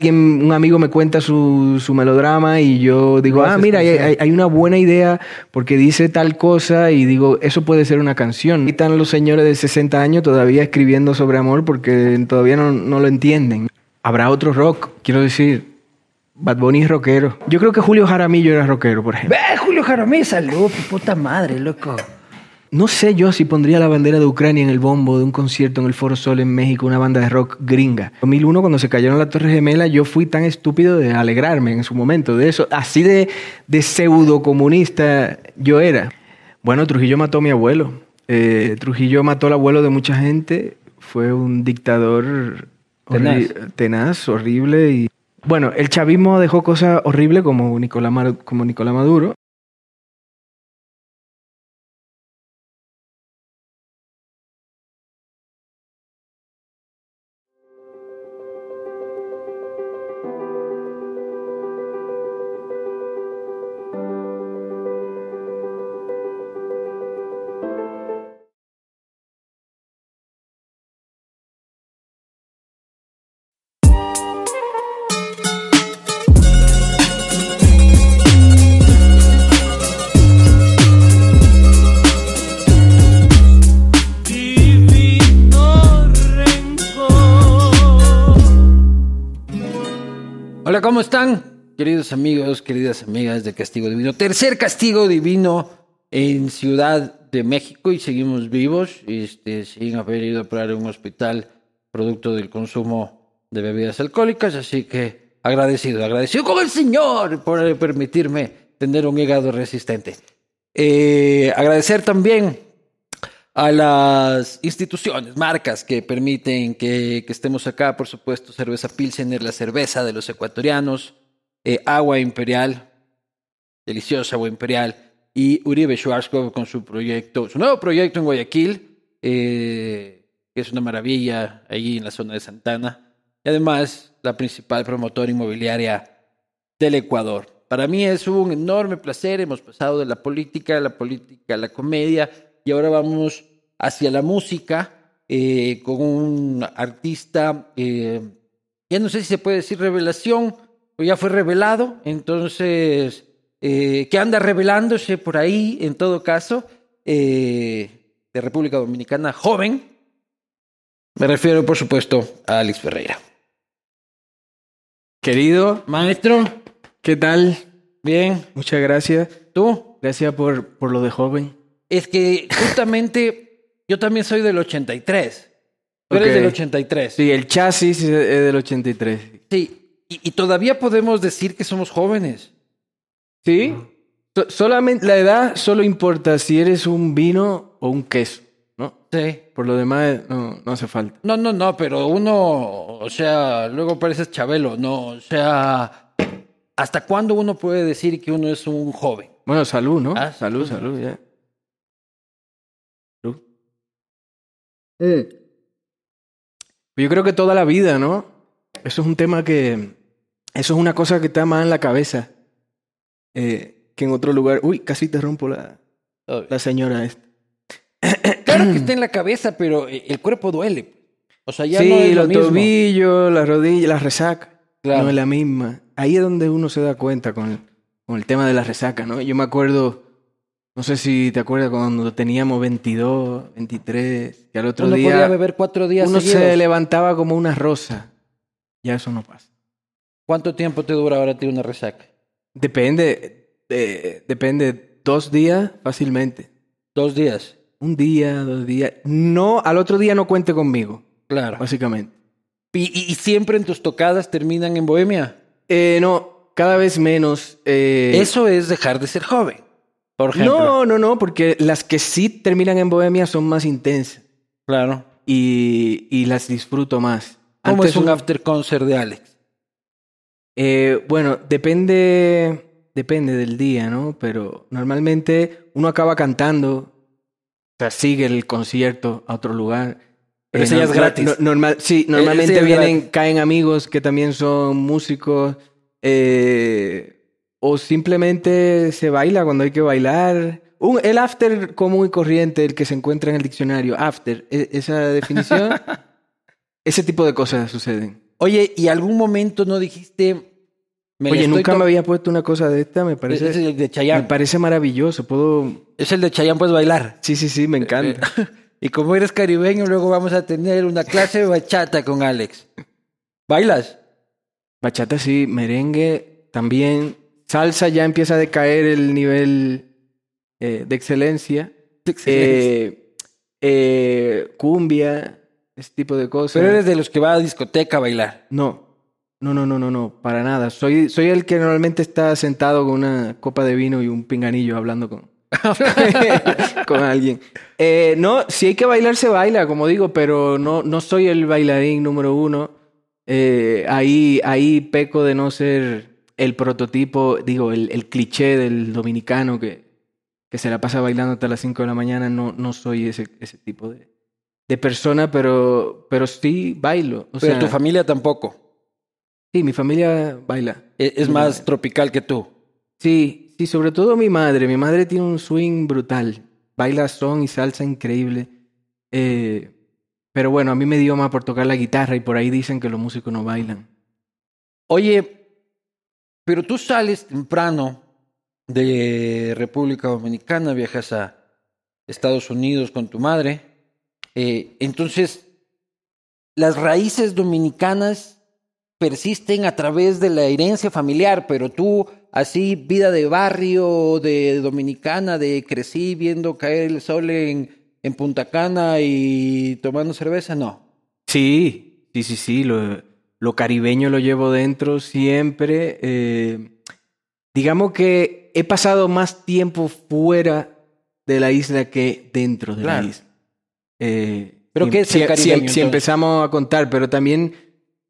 Un amigo me cuenta su, su melodrama y yo digo, ah, mira, hay, una buena idea porque dice tal cosa y digo, eso puede ser una canción. Y están los señores de 60 años todavía escribiendo sobre amor porque todavía no, no lo entienden. Habrá otro rock, quiero decir, Bad Bunny es rockero. Yo creo que Julio Jaramillo era rockero, por ejemplo. Ve, Julio Jaramillo, salud, puta madre, loco. No sé yo si pondría la bandera de Ucrania en el bombo de un concierto en el Foro Sol en México, una banda de rock gringa. En 2001, cuando se cayeron las Torres Gemelas, yo fui tan estúpido de alegrarme en su momento de eso. Así de, de pseudo comunista yo era. Bueno, Trujillo mató a mi abuelo. Eh, Trujillo mató al abuelo de mucha gente. Fue un dictador Tenaz. horri- tenaz, horrible. Y... Bueno, el chavismo dejó cosas horribles como Nicolás, como Nicolás Maduro. Queridas amigas de Castigo Divino. Tercer castigo divino en Ciudad de México y seguimos vivos, este, sin haber ido a parar a un hospital producto del consumo de bebidas alcohólicas. Así que agradecido, agradecido con el Señor por permitirme tener un hígado resistente. Eh, agradecer también a las instituciones, marcas que permiten que, que estemos acá, por supuesto, cerveza Pilsener, la cerveza de los ecuatorianos, eh, agua imperial, deliciosa agua imperial, y Uribe Schwarzkopf con su proyecto, su nuevo proyecto en Guayaquil, eh, que es una maravilla allí en la zona de Santana, y además la principal promotora inmobiliaria del Ecuador. Para mí es un enorme placer, hemos pasado de la política, la política la comedia y ahora vamos hacia la música eh, con un artista, eh, ya no sé si se puede decir revelación o ya fue revelado, entonces, eh, que anda revelándose por ahí en todo caso, eh, de República Dominicana, joven. Me refiero, por supuesto, a Alex Ferreira. Querido, Maestro, ¿qué tal? bien, Muchas gracias. tú. Gracias por, por lo de joven. Es que justamente yo también soy del 83. Tú eres del 83. Sí, el chasis es del 83. Sí, y, y todavía podemos decir que somos jóvenes. ¿Sí? So- solamente la edad solo importa si eres un vino o un queso, ¿no? Sí. Por lo demás no, no hace falta. No, no, no, pero uno, o sea, luego pareces Chabelo, no, o sea, ¿hasta cuándo uno puede decir que uno es un joven? Bueno, salud, ¿no? Ah, salud, salud. salud, ya. Salud. Yo creo que toda la vida, ¿no? Eso es un tema que... Eso es una cosa que está más en la cabeza eh, que en otro lugar. Uy, casi te rompo la, la señora esta. Claro que está en la cabeza, pero eh, el cuerpo duele. O sea, ya sí, no es lo los mismo. tobillos, las rodillas, la resaca. Claro. No es la misma. Ahí es donde uno se da cuenta con el, con el tema de la resaca, ¿no? Yo me acuerdo, no sé si te acuerdas cuando teníamos 22, 23, que al otro Uno día podía beber cuatro días uno se levantaba como una rosa. Ya eso no pasa. ¿Cuánto tiempo te dura ahora a ti una resaca? Depende, eh, depende, dos días fácilmente. Dos días. Un día, dos días. No, al otro día no cuente conmigo, Claro. básicamente. ¿Y, y- y siempre en tus tocadas terminan en Bohemia? Eh, no, cada vez menos. eh, Eso es dejar de ser joven. Por ejemplo. No, no, no, porque las que sí terminan en Bohemia son más intensas Claro. y, y las disfruto más. ¿Cómo Antes es un after concert de Alex? Eh, bueno, depende, depende del día, ¿no? Pero normalmente uno acaba cantando, o sea, sigue el concierto a otro lugar. Pero ya es gratis. no- normal, sí, ese normalmente vienen, gratis. caen amigos que también son músicos. eh, o simplemente se baila cuando hay que bailar. Un, el after común y corriente, el que se encuentra en el diccionario, after, e- esa definición, ese tipo de cosas suceden. Oye, ¿y algún momento no dijiste... me Oye, nunca me había puesto una cosa de esta, me parece, Es el de me parece maravilloso. Puedo. Es el de Chayanne, puedes bailar. Sí, sí, sí, me encanta. Y como eres caribeño, luego vamos a tener una clase de bachata con Alex. ¿Bailas? Bachata sí, merengue también. Salsa ya empieza a decaer el nivel eh, de excelencia. Eh, eh, cumbia, ese tipo de cosas. Pero eres de los que va a discoteca a bailar. No, no, no, no, no, no, para nada. Soy, soy el que normalmente está sentado con una copa de vino y un pinganillo hablando con, con alguien. Eh, no, si hay que bailar, se baila, como digo, pero no, no soy el bailarín número uno. Eh, ahí, ahí peco de no ser el prototipo, digo, el, el cliché del dominicano que, que se la pasa bailando hasta las 5 de la mañana. No, no soy ese, ese tipo de, de persona, pero, pero sí bailo. O Pero sea, tu familia tampoco. Sí, mi familia baila. E- Es más tropical que tú. Sí, sí, sobre todo mi madre. Mi madre tiene un swing brutal. Baila son y salsa increíble. Eh, pero bueno, a mí me dio más por tocar la guitarra y por ahí dicen que los músicos no bailan. Oye, pero tú sales temprano de República Dominicana, viajas a Estados Unidos con tu madre. Eh, entonces, las raíces dominicanas persisten a través de la herencia familiar, pero tú, así, vida de barrio, de dominicana, de crecí viendo caer el sol en, en Punta Cana y tomando cerveza, no. Sí, sí, sí, sí. Lo, lo caribeño lo llevo dentro siempre. Eh, digamos que he pasado más tiempo fuera de la isla que dentro de Claro. la isla. Eh, ¿Pero qué es si, ser caribeño, si- si entonces? empezamos a contar, pero también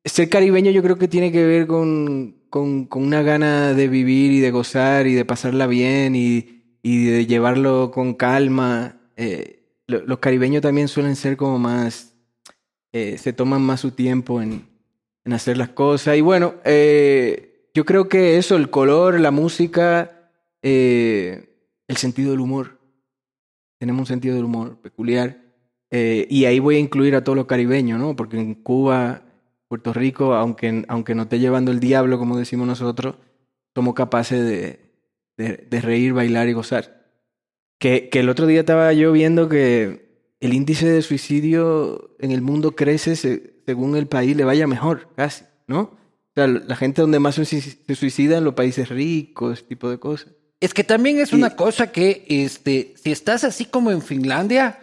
ser caribeño yo creo que tiene que ver con, con, con una gana de vivir y de gozar y de pasarla bien y, y de llevarlo con calma. Eh, lo- los caribeños también suelen ser como más, eh, se toman más su tiempo en, en hacer las cosas. Y bueno, eh, yo creo que eso, el color, la música, el sentido del humor. Tenemos un sentido del humor peculiar. Eh, y ahí voy a incluir a todos los caribeños, ¿no? Porque en Cuba, Puerto Rico, aunque, aunque no esté llevando el diablo, como decimos nosotros, somos capaces de, de, de reír, bailar y gozar. Que, que el otro día estaba yo viendo que el índice de suicidio en el mundo crece se- según el país le vaya mejor, casi, ¿no? O sea, la gente donde más se suic- se suicida en los países ricos, ese tipo de cosas. Es que también es una cosa que, este, si estás así como en Finlandia,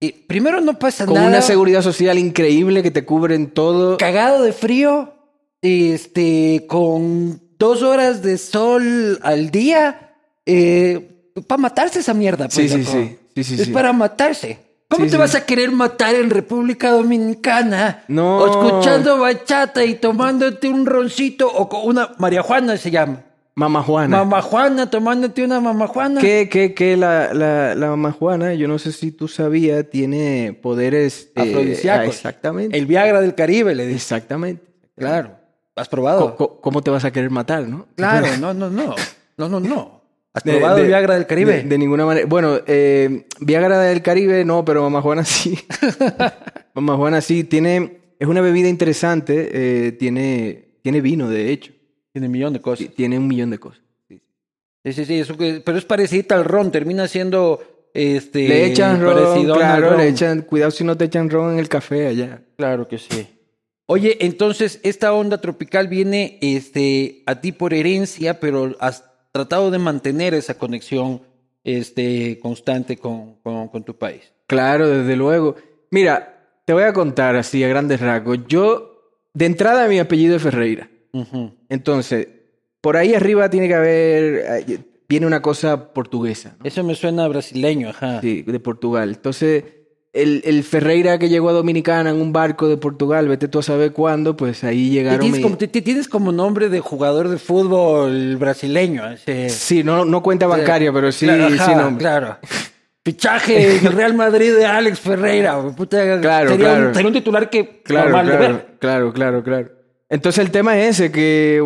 eh, primero no pasa Con nada. una seguridad social increíble que te cubren todo. Cagado de frío, este, con dos horas de sol al día, para matarse esa mierda. Sí, pues, sí, sí, sí, sí, es sí. para matarse. ¿Cómo Sí, te vas a querer matar en República Dominicana? No. O escuchando bachata y tomándote un roncito o con una María Juana se llama. Mamá Juana. Mamá Juana, tomándote una mamá Juana. Que, que, que la, la, la mamá Juana, yo no sé si tú sabías, tiene poderes eh, Afrodisíacos. ah, exactamente. El Viagra del Caribe, le dice. Exactamente. Claro. ¿Has probado? ¿Cómo te vas a querer matar, no? Claro, no, no, no. No, no, no. ¿Has De- probado de- el Viagra del Caribe? De, de ninguna manera. Bueno, eh, Viagra del Caribe no, pero Mamá Juana sí. Mamá Juana sí. Tiene, es una bebida interesante. eh, tiene, tiene vino, de hecho. Tiene un millón de cosas. Ti- Tiene un millón de cosas. Sí, sí, sí. Eso que, pero es parecido al ron. Termina siendo este. Le echan ron, claro, ron. le echan, cuidado si no te echan ron en el café allá. Claro que sí. Oye, entonces esta onda tropical viene este, a ti por herencia, pero has tratado de mantener esa conexión este, constante con, con, con tu país. Claro, desde luego. Mira, te voy a contar así a grandes rasgos. Yo, de entrada, mi apellido es Ferreira. Entonces, por ahí arriba tiene que haber, viene una cosa portuguesa, ¿no? Eso me suena brasileño, ajá. Sí, de Portugal. Entonces, el, el Ferreira que llegó a Dominicana en un barco de Portugal, vete tú a saber cuándo, pues ahí llegaron. Tienes mi- como, tienes nombre de jugador de fútbol brasileño. ese- Sí, no, no cuenta bancaria, pero sí, Claro, ajá, sí nombre. Claro. Fichaje del Real Madrid de Alex Ferreira. Puta, Claro, sería, claro. Un, sería un titular que Claro, normal de claro, ver. claro, claro, claro. Entonces el tema es ese, que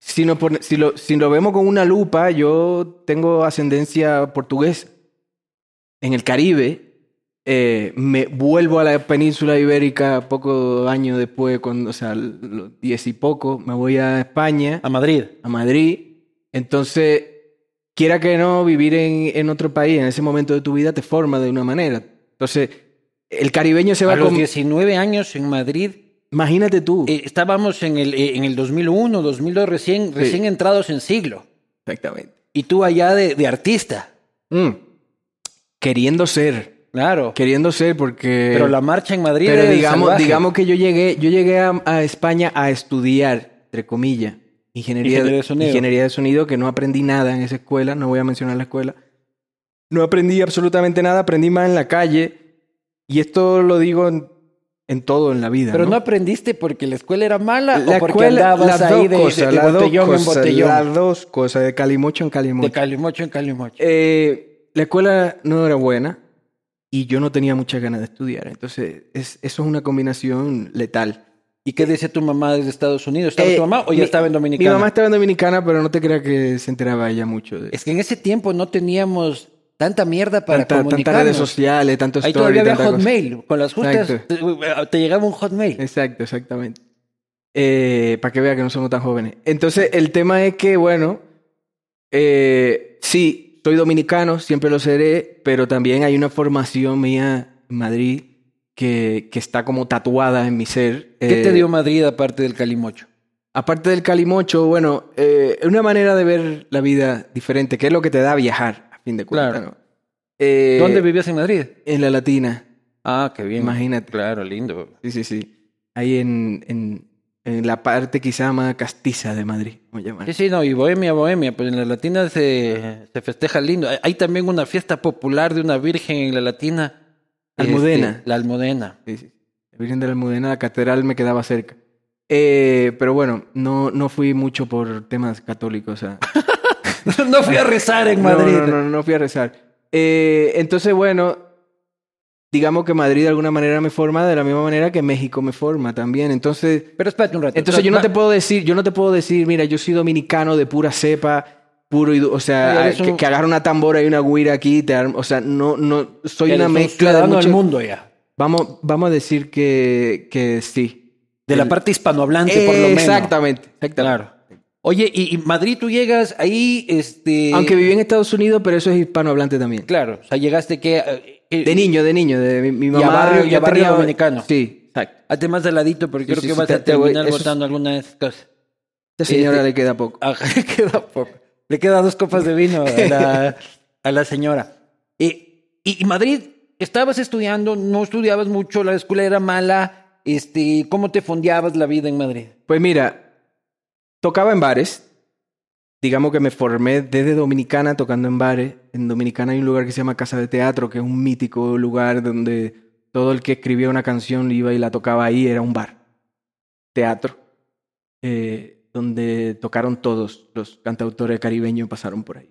si, nos pone- si, lo, si lo vemos con una lupa, yo tengo ascendencia portuguesa. En el Caribe, Eh, me vuelvo a la península ibérica poco años después, cuando, o sea, los diez y poco, me voy a España, A Madrid. a Madrid. Entonces, quiera que no, vivir en, en otro país en ese momento de tu vida te forma de una manera. Entonces, el caribeño se va A los con... 19 años en Madrid. Imagínate tú. eh, estábamos en el, eh, en el 2001, 2002, recién, recién entrados en siglo. Exactamente. Y tú allá de, de artista. Mm. Queriendo ser. Claro. Queriendo ser porque... Pero la marcha en Madrid Pero era digamos, salvaje. digamos que yo llegué, yo llegué a, a España a estudiar, entre comillas, ingeniería, Ingeniería de sonido. ingeniería de sonido, que no aprendí nada en esa escuela, no voy a mencionar la escuela. No aprendí absolutamente nada, aprendí más en la calle. Y esto lo digo en, todo en la vida. Pero ¿no? no aprendiste porque la escuela era mala la o porque escuela, andabas ahí de, cosas, de- de dos botellón en botellón. Las dos cosas, de calimocho en calimocho. De calimocho en calimocho. Eh, la escuela no era buena y yo no tenía muchas ganas de estudiar. Entonces, es- eso es una combinación letal. ¿Y qué decía tu mamá desde Estados Unidos? ¿Estaba Eh, tu mamá o ya mi- estaba en Dominicana? Mi mamá estaba en Dominicana, pero no te creas que se enteraba ella mucho de Es que en ese tiempo no teníamos tanta mierda para tanta- tantas comunicarnos. redes sociales, tanto Ahí story, todavía había cosa. Hotmail. Con las justas te, te llegaba un Hotmail. Exacto, exactamente. Eh, para que vea que no somos tan jóvenes. Entonces, el tema es que, bueno, eh, sí, soy dominicano, siempre lo seré, pero también hay una formación mía en Madrid que, que está como tatuada en mi ser. ¿Qué Eh, te dio Madrid aparte del calimocho? Aparte del calimocho, bueno, eh, una manera de ver la vida diferente, que es lo que te da viajar, fin de cuentas. Claro. ¿no? Eh, ¿Dónde vivías en Madrid? En la Latina. Ah, qué bien. Imagínate. Claro, lindo. Sí, sí, sí. Ahí en, en, en la parte quizá más castiza de Madrid. Sí, sí, no, y Bohemia, Bohemia, pues en la Latina se, se festeja lindo. Hay- también una fiesta popular de una virgen en la Latina. Almudena. Este, la Almudena. Sí, sí. La Virgen de la Almudena, la catedral me quedaba cerca. Eh, pero bueno, no, no fui mucho por temas católicos. no fui a rezar en Madrid. No, no, no, no fui a rezar. Eh, entonces, bueno, digamos que Madrid de alguna manera me forma de la misma manera que México me forma también. Entonces, Pero espérate un rato. entonces yo no te puedo decir, yo no te puedo decir, mira, yo soy dominicano de pura cepa, puro y o sea, eres que, un- que agarra una tambora y una guira aquí, te o sea, no, no, soy eres una un mezcla de ciudadano muchas- del mundo ya. Vamos, vamos a decir que, que sí. De la El- parte hispanohablante, por lo menos. Exactamente, exactamente. Claro. Oye, y, y Madrid tú llegas ahí, este... Aunque viví en Estados Unidos, pero eso es hispanohablante también. Claro, o sea, llegaste que... eh, eh, De niño, de niño, de mi, mi Y a mamá. barrio- y yo a barrio tenía- dominicano. Sí, exacto. Hazte más de ladito porque Sí, creo sí, que sí, vas te- a terminar eso es- botando alguna de esas cosas. Esta señora Este- le queda poco. Ajá, le queda poco. Le queda dos copas de vino a la, a la señora. Eh, y, y Madrid, estabas estudiando, no estudiabas mucho, la escuela era mala. Este, ¿Cómo te fondeabas la vida en Madrid? Pues mira, tocaba en bares. Digamos que me formé desde Dominicana tocando en bares. En Dominicana hay un lugar que se llama Casa de Teatro, que es un mítico lugar donde todo el que escribía una canción iba y la tocaba ahí, era un bar. Teatro. eh, donde tocaron todos los cantautores caribeños, pasaron por ahí.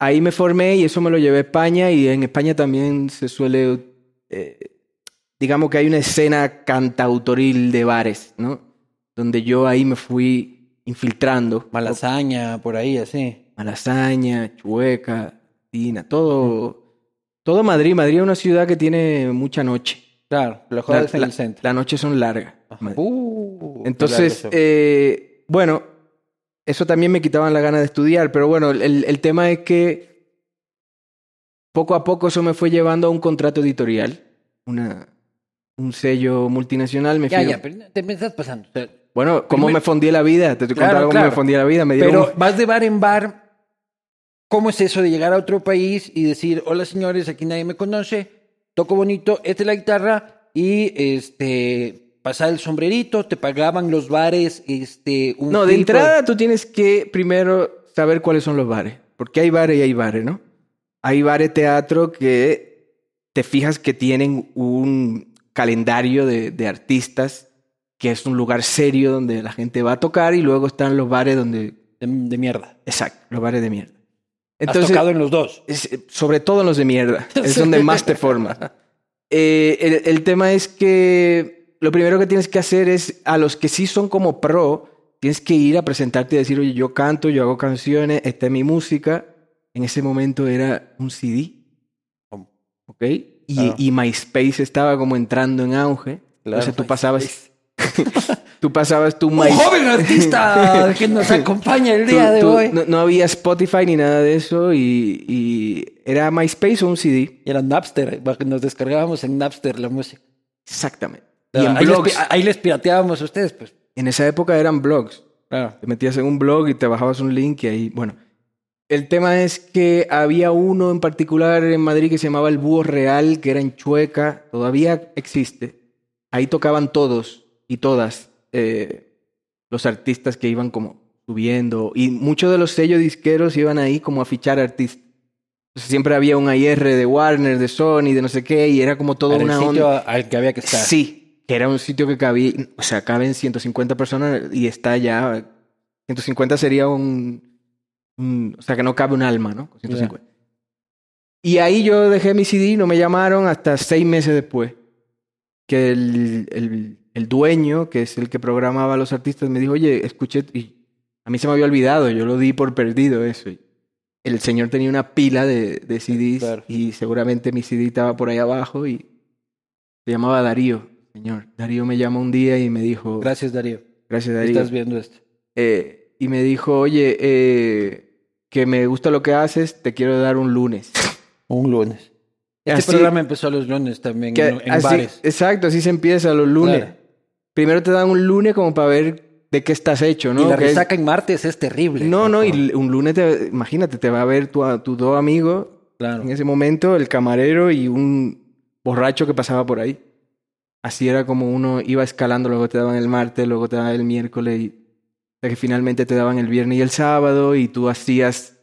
Ahí me formé y eso me lo llevé a España y en España también se suele, eh, digamos que hay una escena cantautoril de bares, ¿no? Donde yo ahí me fui infiltrando. Malasaña, por ahí, así. Malasaña, Chueca, Tina, todo, todo Madrid. Madrid es una ciudad que tiene mucha noche. Claro, lo La, en el centro. las noches son largas. Madrid. Uh, Entonces, claro, eh, bueno, eso también me quitaban la gana de estudiar, pero bueno, el, el tema es que poco a poco eso me fue llevando a un contrato editorial, una, un sello multinacional. Me ya, fui- ya, pero te me estás pasando. O sea, Bueno, ¿cómo me fondí la vida? Te estoy Claro, contando cómo claro. me fondí la vida. Me Pero un- vas de bar en bar. ¿Cómo es eso de llegar a otro país y decir, hola señores, aquí nadie me conoce, toco bonito, esta es la guitarra y este pasar el sombrerito, te pagaban los bares, este un No, de entrada tú tienes que primero saber cuáles son los bares. Porque hay bares y hay bares, ¿no? Hay bares teatro que te fijas que tienen un calendario de, de artistas, que es un lugar serio donde la gente va a tocar, y luego están los bares donde. de, de mierda. Exacto, los bares de mierda. Has Entonces, tocado en los dos. es- sobre todo en los de mierda. Es donde más te formas. Eh, el, el tema es que lo primero que tienes que hacer es a los que sí son como pro, tienes que ir a presentarte y decir, oye, yo canto, yo hago canciones, esta es mi música. En ese momento era un CD. ¿Ok? y, Claro. y MySpace estaba como entrando en auge. Claro, Entonces tú MySpace. pasabas, tú pasabas tu Un joven artista que nos acompaña el día Tú- de tú- hoy. No, no había Spotify ni nada de eso y, y era MySpace o un CD. Y era Napster, nos descargábamos en Napster la música. Exactamente. Y en ahí, les, blogs. pi- ahí les pirateábamos a ustedes, pues. En esa época eran blogs. Claro. Te metías en un blog y te bajabas un link y ahí, bueno. El tema es que había uno en particular en Madrid que se llamaba El Búho Real, que era en Chueca, todavía existe. Ahí tocaban todos y todas eh, los artistas que iban como subiendo y muchos de los sellos disqueros iban ahí como a fichar artistas. Entonces, siempre había un IR de Warner, de Sony, de no sé qué, y era como Era una el sitio onda. al que había que estar. Sí, que era un sitio que cabía, o sea, caben 150 personas y está ya, 150 sería un, un- o sea, que no cabe un alma, ¿no? Con 150. Y ahí yo dejé mi CD no me llamaron hasta seis meses después, que el, el, el dueño, que es el que programaba a los artistas, me dijo, oye, escuché, y a mí se me había olvidado, yo lo di por perdido eso. El señor tenía una pila de, de CDs Claro. y seguramente mi CD estaba por ahí abajo y se llamaba Darío, señor. Darío me llamó un día y me dijo, Gracias, Darío. gracias Darío. Estás viendo esto. Eh, y me dijo, oye, eh, que me gusta lo que haces, te quiero dar un lunes. Un lunes. Este Así- programa empezó los lunes también Que en, en así- bares. Exacto, así se empieza los lunes. Claro. Primero te dan un lunes como para ver de qué estás hecho, ¿no? y la Que es- resaca en martes es terrible. No, no, y un lunes, te- imagínate, te va a ver tu, tus dos amigos Claro. en ese momento, el camarero y un borracho que pasaba por ahí. Así era como uno iba escalando, luego te daban el martes, luego te daban el miércoles, y hasta que finalmente te daban el viernes y el sábado, y tú hacías,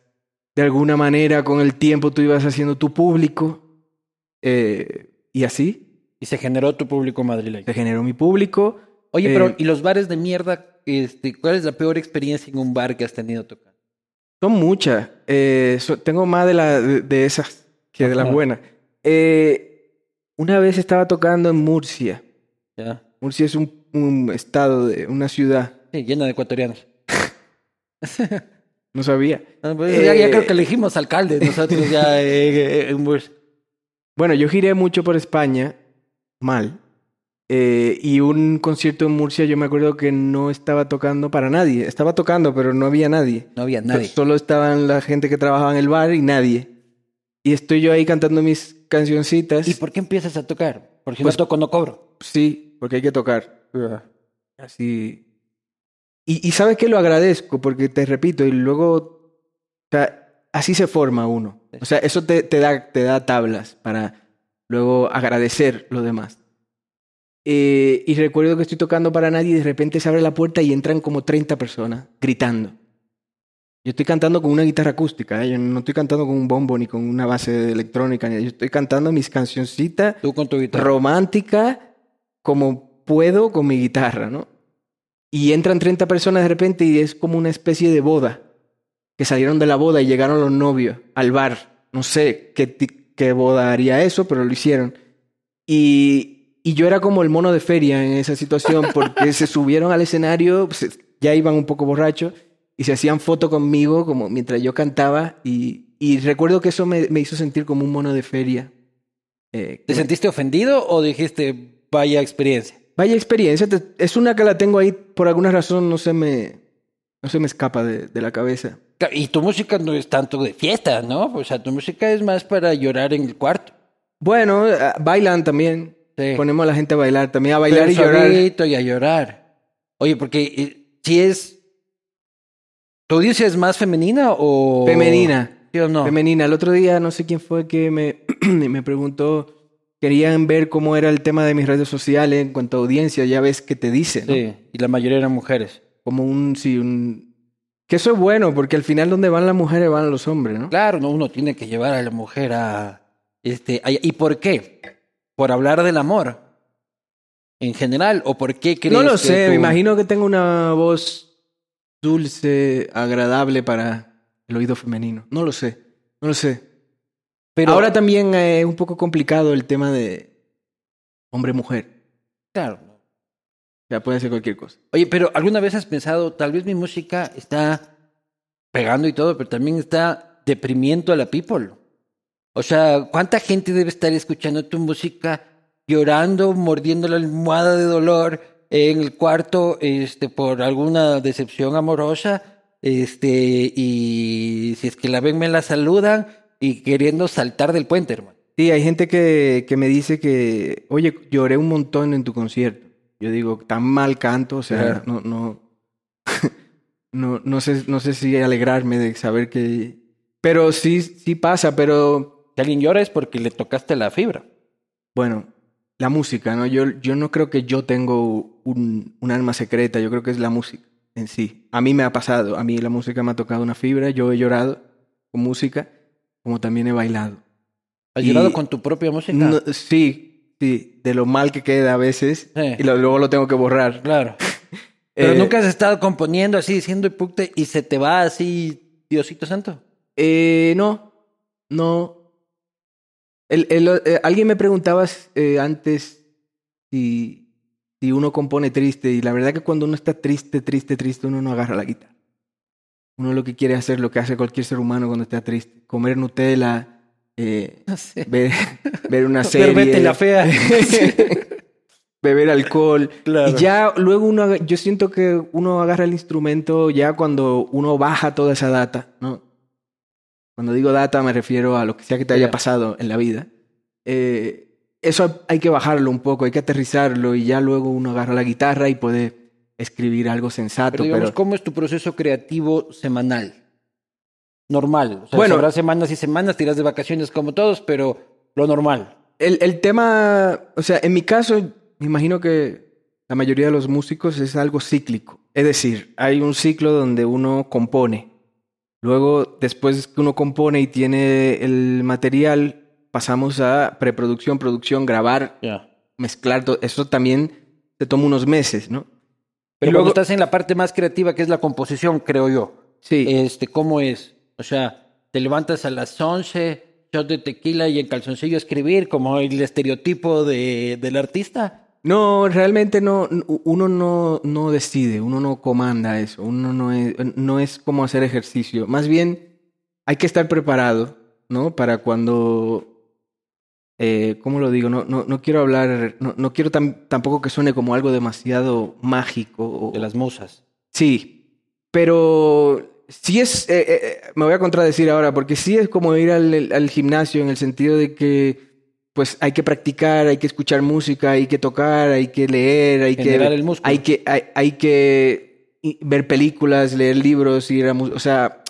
de alguna manera, con el tiempo tú ibas haciendo tu público, eh, y así Y se generó tu público madrileño. se generó mi público. Oye, Eh, pero ¿y los bares de mierda? Este, ¿Cuál es la peor experiencia en un bar que has tenido tocando? Son muchas. Eh, so- tengo más de, la, de, de esas que de las buenas. Eh, una vez estaba tocando en Murcia. ¿Ya? Murcia es un, un estado, de una ciudad. Sí, llena de ecuatorianos. No sabía. Ah, pues, ya, ya creo que elegimos alcalde nosotros ya en Burs. Bueno, yo giré mucho por España, mal. Eh, y un concierto en Murcia, yo me acuerdo que no estaba tocando para nadie. Estaba tocando, pero no había nadie. No había nadie. Solo estaban la gente que trabajaba en el bar y nadie. Y estoy yo ahí cantando mis cancioncitas. ¿Y por qué empiezas a tocar? Porque Pues- no toco, no cobro. Sí, porque hay que tocar. Así. Y, y sabes que lo agradezco, porque te repito, y luego. O sea, así se forma uno. O sea, eso te, te, da, te da tablas para luego agradecer lo demás. Eh, y recuerdo que estoy tocando para nadie y de repente se abre la puerta y entran como 30 personas gritando. Yo estoy cantando con una guitarra acústica, ¿eh? yo no estoy cantando con un bombo ni con una base electrónica, ni- yo estoy cantando mis cancioncitas Tú con tu guitarra. romántica como puedo con mi guitarra, ¿no? Y entran 30 personas de repente y es como una especie de boda. Que salieron de la boda y llegaron los novios al bar. No sé qué, qué boda haría eso, pero lo hicieron. Y, y yo era como el mono de feria en esa situación porque se subieron al escenario, ya iban un poco borrachos y se hacían foto conmigo como mientras yo cantaba y, y recuerdo que eso me, me hizo sentir como un mono de feria. Eh, ¿Te sentiste ofendido o dijiste vaya experiencia? Vaya experiencia, te- es una que la tengo ahí por alguna razón, no se me, no se me escapa de, de la cabeza. Y tu música no es tanto de fiesta, ¿no? O sea, tu música es más para llorar en el cuarto. Bueno, ah, bailan también. Sí. Ponemos a la gente a bailar, también a bailar Pero y llorar. y a llorar. Oye, porque eh, si es... ¿Tu audiencia es más femenina o...? Femenina. ¿Sí o no? Femenina. El otro día no sé quién fue que me, me preguntó, querían ver cómo era el tema de mis redes sociales en cuanto a audiencia, ya ves que te dicen, ¿no? Sí, y la mayoría eran mujeres. Como un, sí, un... Que eso es bueno, porque al final donde van las mujeres van los hombres, ¿no? Claro, no, uno tiene que llevar a la mujer a... Este, a- ¿Y por qué? ¿Por hablar del amor? ¿En general? ¿O por qué crees No lo que sé, tú- me imagino que tengo una voz dulce, agradable para el oído femenino. No lo sé, no lo sé. Pero Ahora también eh, es un poco complicado el tema de hombre-mujer. Claro. Sea, puede ser cualquier cosa. Oye, pero ¿alguna vez has pensado, tal vez mi música está pegando y todo, pero también está deprimiendo a la people? O sea, ¿cuánta gente debe estar escuchando tu música, llorando, mordiendo la almohada de dolor en el cuarto, este, por alguna decepción amorosa, este, y si es que la ven me la saludan y queriendo saltar del puente, hermano. Sí, hay gente que, que me dice que, oye, lloré un montón en tu concierto. Yo digo, tan mal canto, o sea, no, no, no, no sé, no sé si alegrarme de saber que, pero sí, sí pasa, pero Si alguien llora es porque le tocaste la fibra. bueno, la música, ¿no? Yo, yo no creo que yo tengo un, un alma secreta, yo creo que es la música en sí. A mí me ha pasado, a mí la música me ha tocado una fibra, yo he llorado con música, como también he bailado. ¿Has Y- llorado con tu propia música? No, sí, sí, de lo mal que queda a veces Sí. y lo- luego lo tengo que borrar. Claro. Pero Eh, nunca has estado componiendo así, diciendo puta, y se te va así, Diosito Santo. Eh, no, no. El- el- eh, alguien me preguntaba eh, antes si, si uno compone triste y la verdad que cuando uno está triste, triste, triste, uno no agarra la guitarra. Uno lo que quiere hacer, lo que hace cualquier ser humano cuando está triste, comer Nutella, eh, No sé. ver, ver una Ver serie. Betty la fea. beber alcohol. Claro. Y ya luego uno, yo siento que uno agarra el instrumento ya cuando uno baja toda esa data, ¿no? Cuando digo data me refiero a lo que sea que te haya Ya. pasado en la vida. Eh, eso hay que bajarlo un poco, hay que aterrizarlo y ya luego uno agarra la guitarra y puede escribir algo sensato. Pero digamos, pero- ¿cómo es tu proceso creativo semanal? Normal. O sea, Bueno. habrá semanas y semanas, tiras de vacaciones como todos, pero lo normal. El, el tema, o sea, en mi caso, me imagino que la mayoría de los músicos es algo cíclico. Es decir, hay un ciclo donde uno compone. Luego, después que uno compone y tiene el material, pasamos a preproducción, producción, grabar, Ya. mezclar. todo. Eso también se toma unos meses, ¿no? Pero Y luego- cuando estás en la parte más creativa, que es la composición, creo yo. Sí. Este, ¿cómo es? O sea, te levantas a las 11, shot de tequila y en calzoncillo escribir, como el estereotipo de, del artista. No, realmente no, uno no, no decide, uno no comanda eso, uno no es, no es como hacer ejercicio. Más bien, hay que estar preparado, ¿no? Para cuando, eh, ¿cómo lo digo? No, no, no quiero hablar, no, no quiero tam- tampoco que suene como algo demasiado mágico. o- De las musas. Sí, pero sí es, eh, eh, eh, me voy a contradecir ahora, porque sí es como ir al, al gimnasio en el sentido de que pues hay que practicar, hay que escuchar música, hay que tocar, hay que leer, hay Generar que, el músculo. hay que, hay, hay que ver películas, leer libros, ir a, o sea,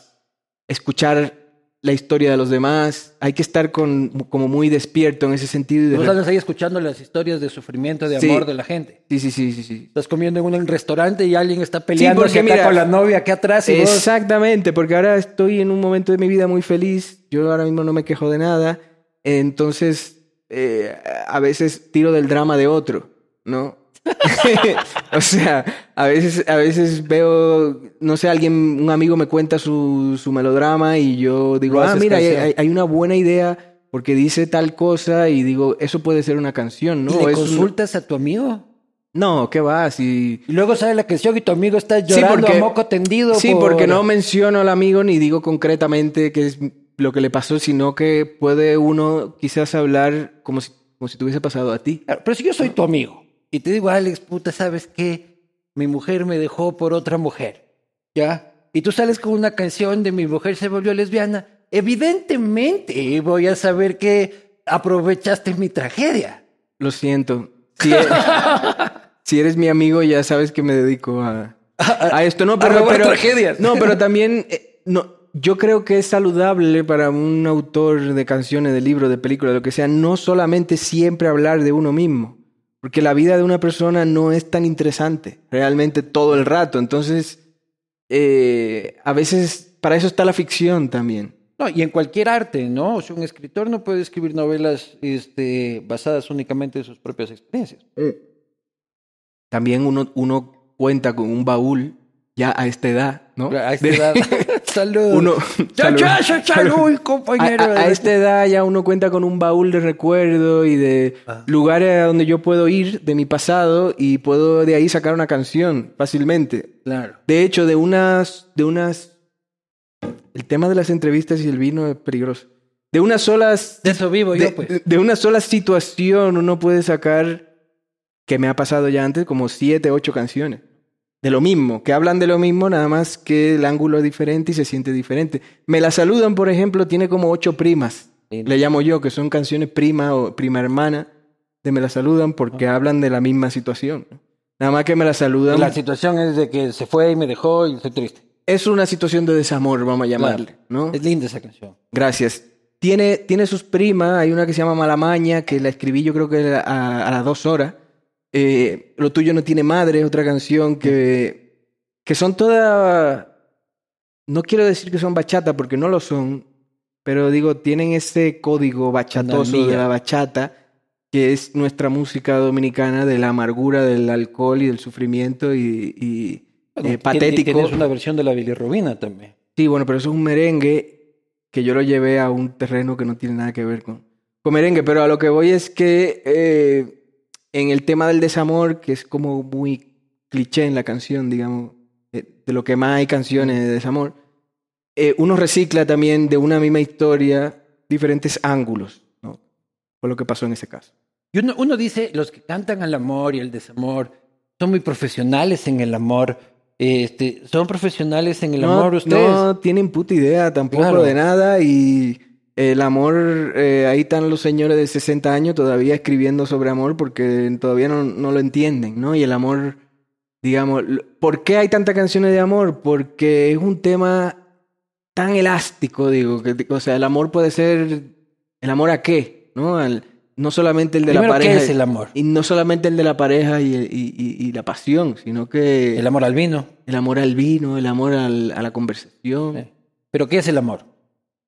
escuchar la historia de los demás, hay que estar con, como muy despierto en ese sentido. y de Vos re- andas ahí escuchando las historias de sufrimiento, de Sí. amor de la gente. Sí, sí, sí, sí, sí. Estás comiendo en un restaurante y alguien está peleando porque mira- con la novia acá atrás y vos... Exactamente, porque ahora estoy en un momento de mi vida muy feliz. Yo ahora mismo no me quejo de nada. Entonces, eh, a veces tiro del drama de otro, ¿no? o sea, a veces, a veces veo, no sé, alguien, un amigo me cuenta su, su melodrama y yo digo, ah, mira, hay, una buena idea porque dice tal cosa y digo, eso puede ser una canción, ¿no? ¿Y le un- consultas a tu amigo? No, ¿qué va? Si... Y luego sale la canción y tu amigo está Sí, llorando porque- a moco tendido. Sí, por- porque no menciono al amigo ni digo concretamente qué es lo que le pasó, sino que puede uno quizás hablar como si, como si te hubiese pasado a ti. Claro, Pero si yo soy tu amigo y te digo, Alex, puta, ¿sabes qué? Mi mujer me dejó por otra mujer, ¿ya? Y tú sales con una canción de mi mujer se volvió lesbiana. Evidentemente voy a saber que aprovechaste mi tragedia. Lo siento. Si eres, si eres mi amigo, ya sabes que me dedico a, a esto. No, pero, pero- tragedias. No, pero también eh, no, yo creo que es saludable para un autor de canciones, de libros, de películas, lo que sea, no solamente siempre hablar de uno mismo. Porque la vida de una persona no es tan interesante realmente todo el rato. Entonces, eh, a veces para eso está la ficción también. No, y en cualquier arte, ¿no? O sea, un escritor no puede escribir novelas este, basadas únicamente en sus propias experiencias. También uno, uno cuenta con un baúl ya a esta edad, ¿no? A esta edad. Salud. Uno- salud. ya, ya, salud, compañero. A, a- a esta edad ya uno cuenta con un baúl de recuerdo y de Ah. lugares a donde yo puedo ir de mi pasado y puedo de ahí sacar una canción fácilmente. Claro. De hecho, de unas, de unas, el tema de las entrevistas y el vino es peligroso. de una sola De eso vivo de, yo, pues. de- de una sola situación uno puede sacar, que me ha pasado ya antes, como siete, ocho canciones. De lo mismo, que hablan de lo mismo, nada más que el ángulo es diferente y se siente diferente. Me la saludan, por ejemplo, tiene como ocho primas. Sí. Le llamo yo, que son canciones prima o prima hermana de Me la saludan porque hablan de la misma situación. Nada más que me la saludan. La situación es de que se fue y me dejó y estoy triste. Es una situación de desamor, vamos a llamarle, Claro. ¿no? Es linda esa canción. Gracias. Tiene, tiene sus primas, hay una que se llama Malamaña, que la escribí yo creo que a, a las dos horas. Eh, Lo tuyo no tiene madre, otra canción que, que son todas... No quiero decir que son bachata porque no lo son, pero digo, tienen ese código bachatoso de la bachata, que es nuestra música dominicana de la amargura, del alcohol y del sufrimiento y, y, Bueno, eh, patético. Tienes una versión de la bilirrubina también. Sí, bueno, pero eso es un merengue que yo lo llevé a un terreno que no tiene nada que ver con, con merengue. Pero a lo que voy es que eh, en el tema del desamor, que es como muy cliché en la canción, digamos, de, de lo que más hay canciones de desamor, eh, uno recicla también de una misma historia diferentes ángulos, ¿no? Fue lo que pasó en ese caso. Y uno, uno dice, los que cantan al amor y el desamor son muy profesionales en el amor. Este, son profesionales en el no, amor ustedes. no tienen puta idea tampoco Claro. de nada y el amor, eh, ahí están los señores de 60 años todavía escribiendo sobre amor porque todavía no, no lo entienden, ¿no? Y el amor, digamos, ¿por qué hay tantas canciones de amor? Porque es un tema tan elástico, digo, que, o sea, el amor puede ser, ¿el amor a qué? ¿No? Al- no solamente el de Primero, la ¿qué pareja. es el amor? Y no solamente el de la pareja y, y- y- y la pasión, sino que El amor al vino. el amor al vino, el amor al- a la conversación. Sí. Pero ¿qué es el amor?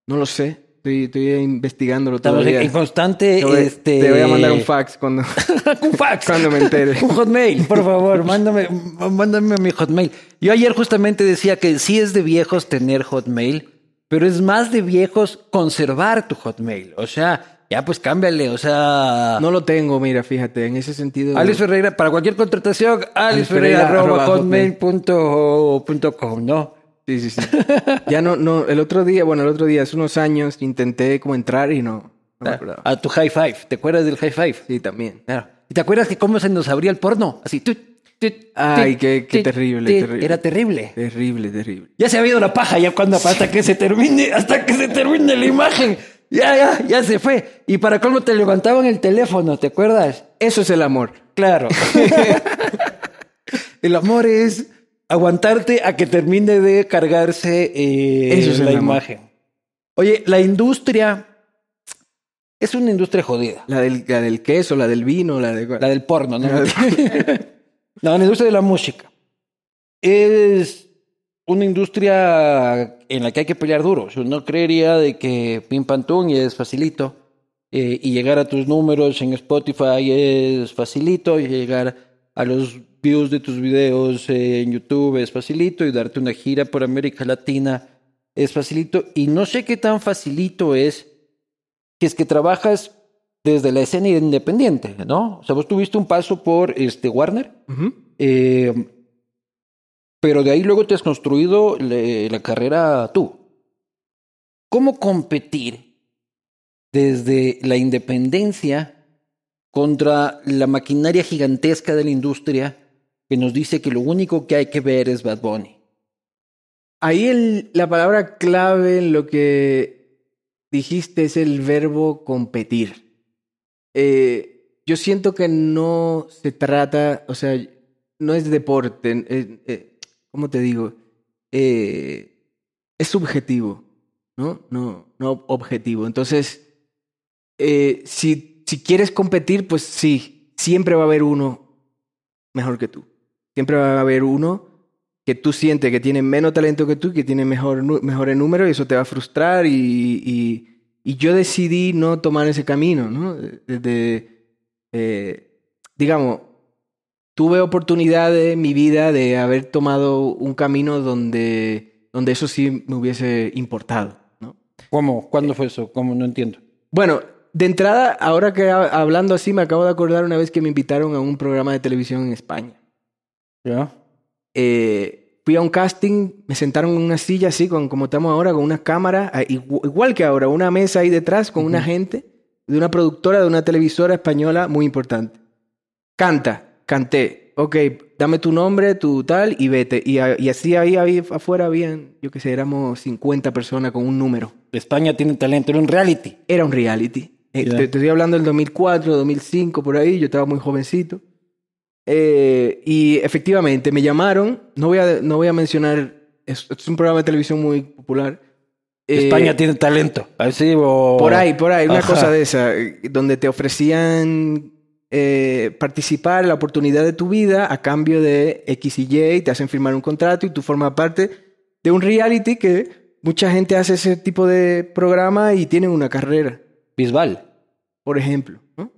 No lo sé. Estoy, estoy investigándolo Estamos todavía. en constante... te, voy, este... te voy a mandar un fax cuando, un fax. cuando me entere. Un hotmail, por favor, mándame, mándame mi hotmail. Yo ayer justamente decía que sí es de viejos tener hotmail, pero es más de viejos conservar tu hotmail. O sea, ya pues cámbiale, o sea... No lo tengo, mira, fíjate, en ese sentido. Alex Ferreira, para cualquier contratación, Alex Ferreira, arroba ¿no? Sí, sí, sí. Ya no, no, el otro día, bueno, el otro día, hace unos años, intenté como entrar y no, no me acordaba. A tu high five. ¿Te acuerdas del high five? Sí, también. Claro. ¿Y te acuerdas que cómo se nos abría el porno? Así. tut, Ay, qué- qué terrible, terrible. Era terrible. Terrible, terrible. Ya se ha habido la paja, ya cuando hasta que se termine, hasta que se termine la imagen. Ya, ya, ya se fue. Y para cómo te levantaban el teléfono, ¿te acuerdas? Eso es el amor. Claro. el amor es aguantarte a que termine de cargarse eh, Eso es el la amor. imagen. Oye, la industria es una industria jodida. La del, la del queso, la del vino, la de... La del porno, ¿no? La no, la industria de la música. Es una industria en la que hay que pelear duro. Yo no creería de que pim pam tum y es facilito. eh, y llegar a tus números en Spotify es facilito. Y llegar a los views de tus videos en YouTube es facilito. Y darte una gira por América Latina es facilito. Y no sé qué tan facilito es que es que trabajas desde la escena independiente, ¿no? O sea, vos tuviste un paso por este Warner, eh, pero de ahí luego te has construido le- la carrera tú. ¿Cómo competir desde la independencia contra la maquinaria gigantesca de la industria que nos dice que lo único que hay que ver es Bad Bunny? Ahí la palabra clave en lo que dijiste es el verbo competir. Eh, yo siento que no se trata, o sea, no es deporte, eh, eh, ¿cómo te digo? Es subjetivo, ¿no? No, no objetivo. Entonces, si quieres competir, pues sí, siempre va a haber uno mejor que tú. Siempre va a haber uno que tú sientes que tiene menos talento que tú, que tiene mejor, mejores números y eso te va a frustrar y, y- y yo decidí no tomar ese camino, ¿no? De, de, eh, digamos, tuve oportunidad en mi vida de haber tomado un camino donde, donde eso sí me hubiese importado, ¿no? ¿Cómo? ¿Cuándo fue eso? ¿Cómo? No entiendo. Bueno, de entrada, ahora que ha- hablando así, me acabo de acordar una vez que me invitaron a un programa de televisión en España. ¿Ya? Eh, fui a un casting, me sentaron en una silla así, con, como estamos ahora, con una cámara, ah, igu- igual que ahora, una mesa ahí detrás con una gente de una productora de una televisora española muy importante. Canta, canté, ok, dame tu nombre, tu tal, y vete. Y, y así ahí, ahí afuera habían, yo qué sé, éramos 50 personas con un número. España tiene talento, era un reality. Era un reality. Ya. te, te estoy hablando del 2004, 2005, por ahí, yo estaba muy jovencito. Eh, y efectivamente me llamaron, no voy a, no voy a mencionar, es, es un programa de televisión muy popular. Eh, España tiene talento. Así o... Por ahí, por ahí, una cosa de esa, eh, donde te ofrecían eh, participar, la oportunidad de tu vida a cambio de X y Y, y te hacen firmar un contrato y tú formas parte de un reality que mucha gente hace ese tipo de programa y tienen una carrera Bisbal. por ejemplo. ¿no?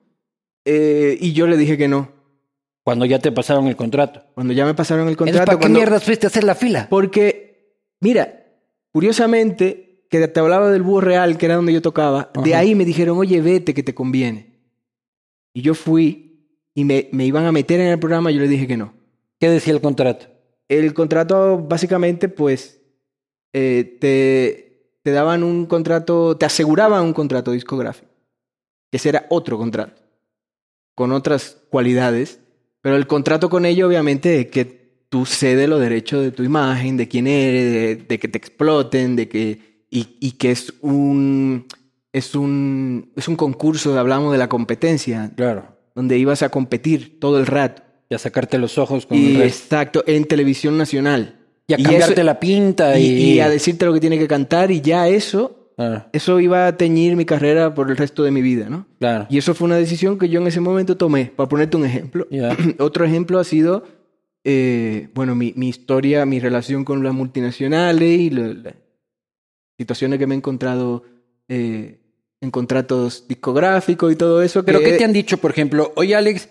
Eh, y yo le dije que no. Cuando ya te pasaron el contrato. Cuando ya me pasaron el contrato. ¿Para qué cuando- mierdas fuiste a hacer la fila? Porque, mira, curiosamente, que te hablaba del búho real, que era donde yo tocaba, de Ajá. ahí me dijeron, oye, vete, que te conviene. Y yo fui y me, me iban a meter en el programa y yo le dije que no. ¿Qué decía el contrato? El contrato, básicamente, pues, eh, te, te daban un contrato, te aseguraban un contrato discográfico. Que ese era otro contrato, con otras cualidades. Pero el contrato con ellos, obviamente, es que tú cedes los derechos de tu imagen, de quién eres, de, de que te exploten, de que. Y, y que es un. Es un. Es un concurso, hablamos de la competencia, Claro. donde ibas a competir todo el rato. Y a sacarte los ojos con Y el exacto, en televisión nacional. Y a Y cambiarte eso- la pinta. Y a decirte lo que tiene que cantar, y ya eso. Ah, Eso iba a teñir mi carrera por el resto de mi vida, ¿no? claro. Y eso fue una decisión que yo en ese momento tomé. Para ponerte un ejemplo. Ya. Otro ejemplo ha sido, eh, bueno, mi, mi historia, mi relación con las multinacionales y lo- las situaciones que me he encontrado eh, en contratos discográficos y todo eso. ¿Pero que- qué te han dicho, por ejemplo? Oye, Alex,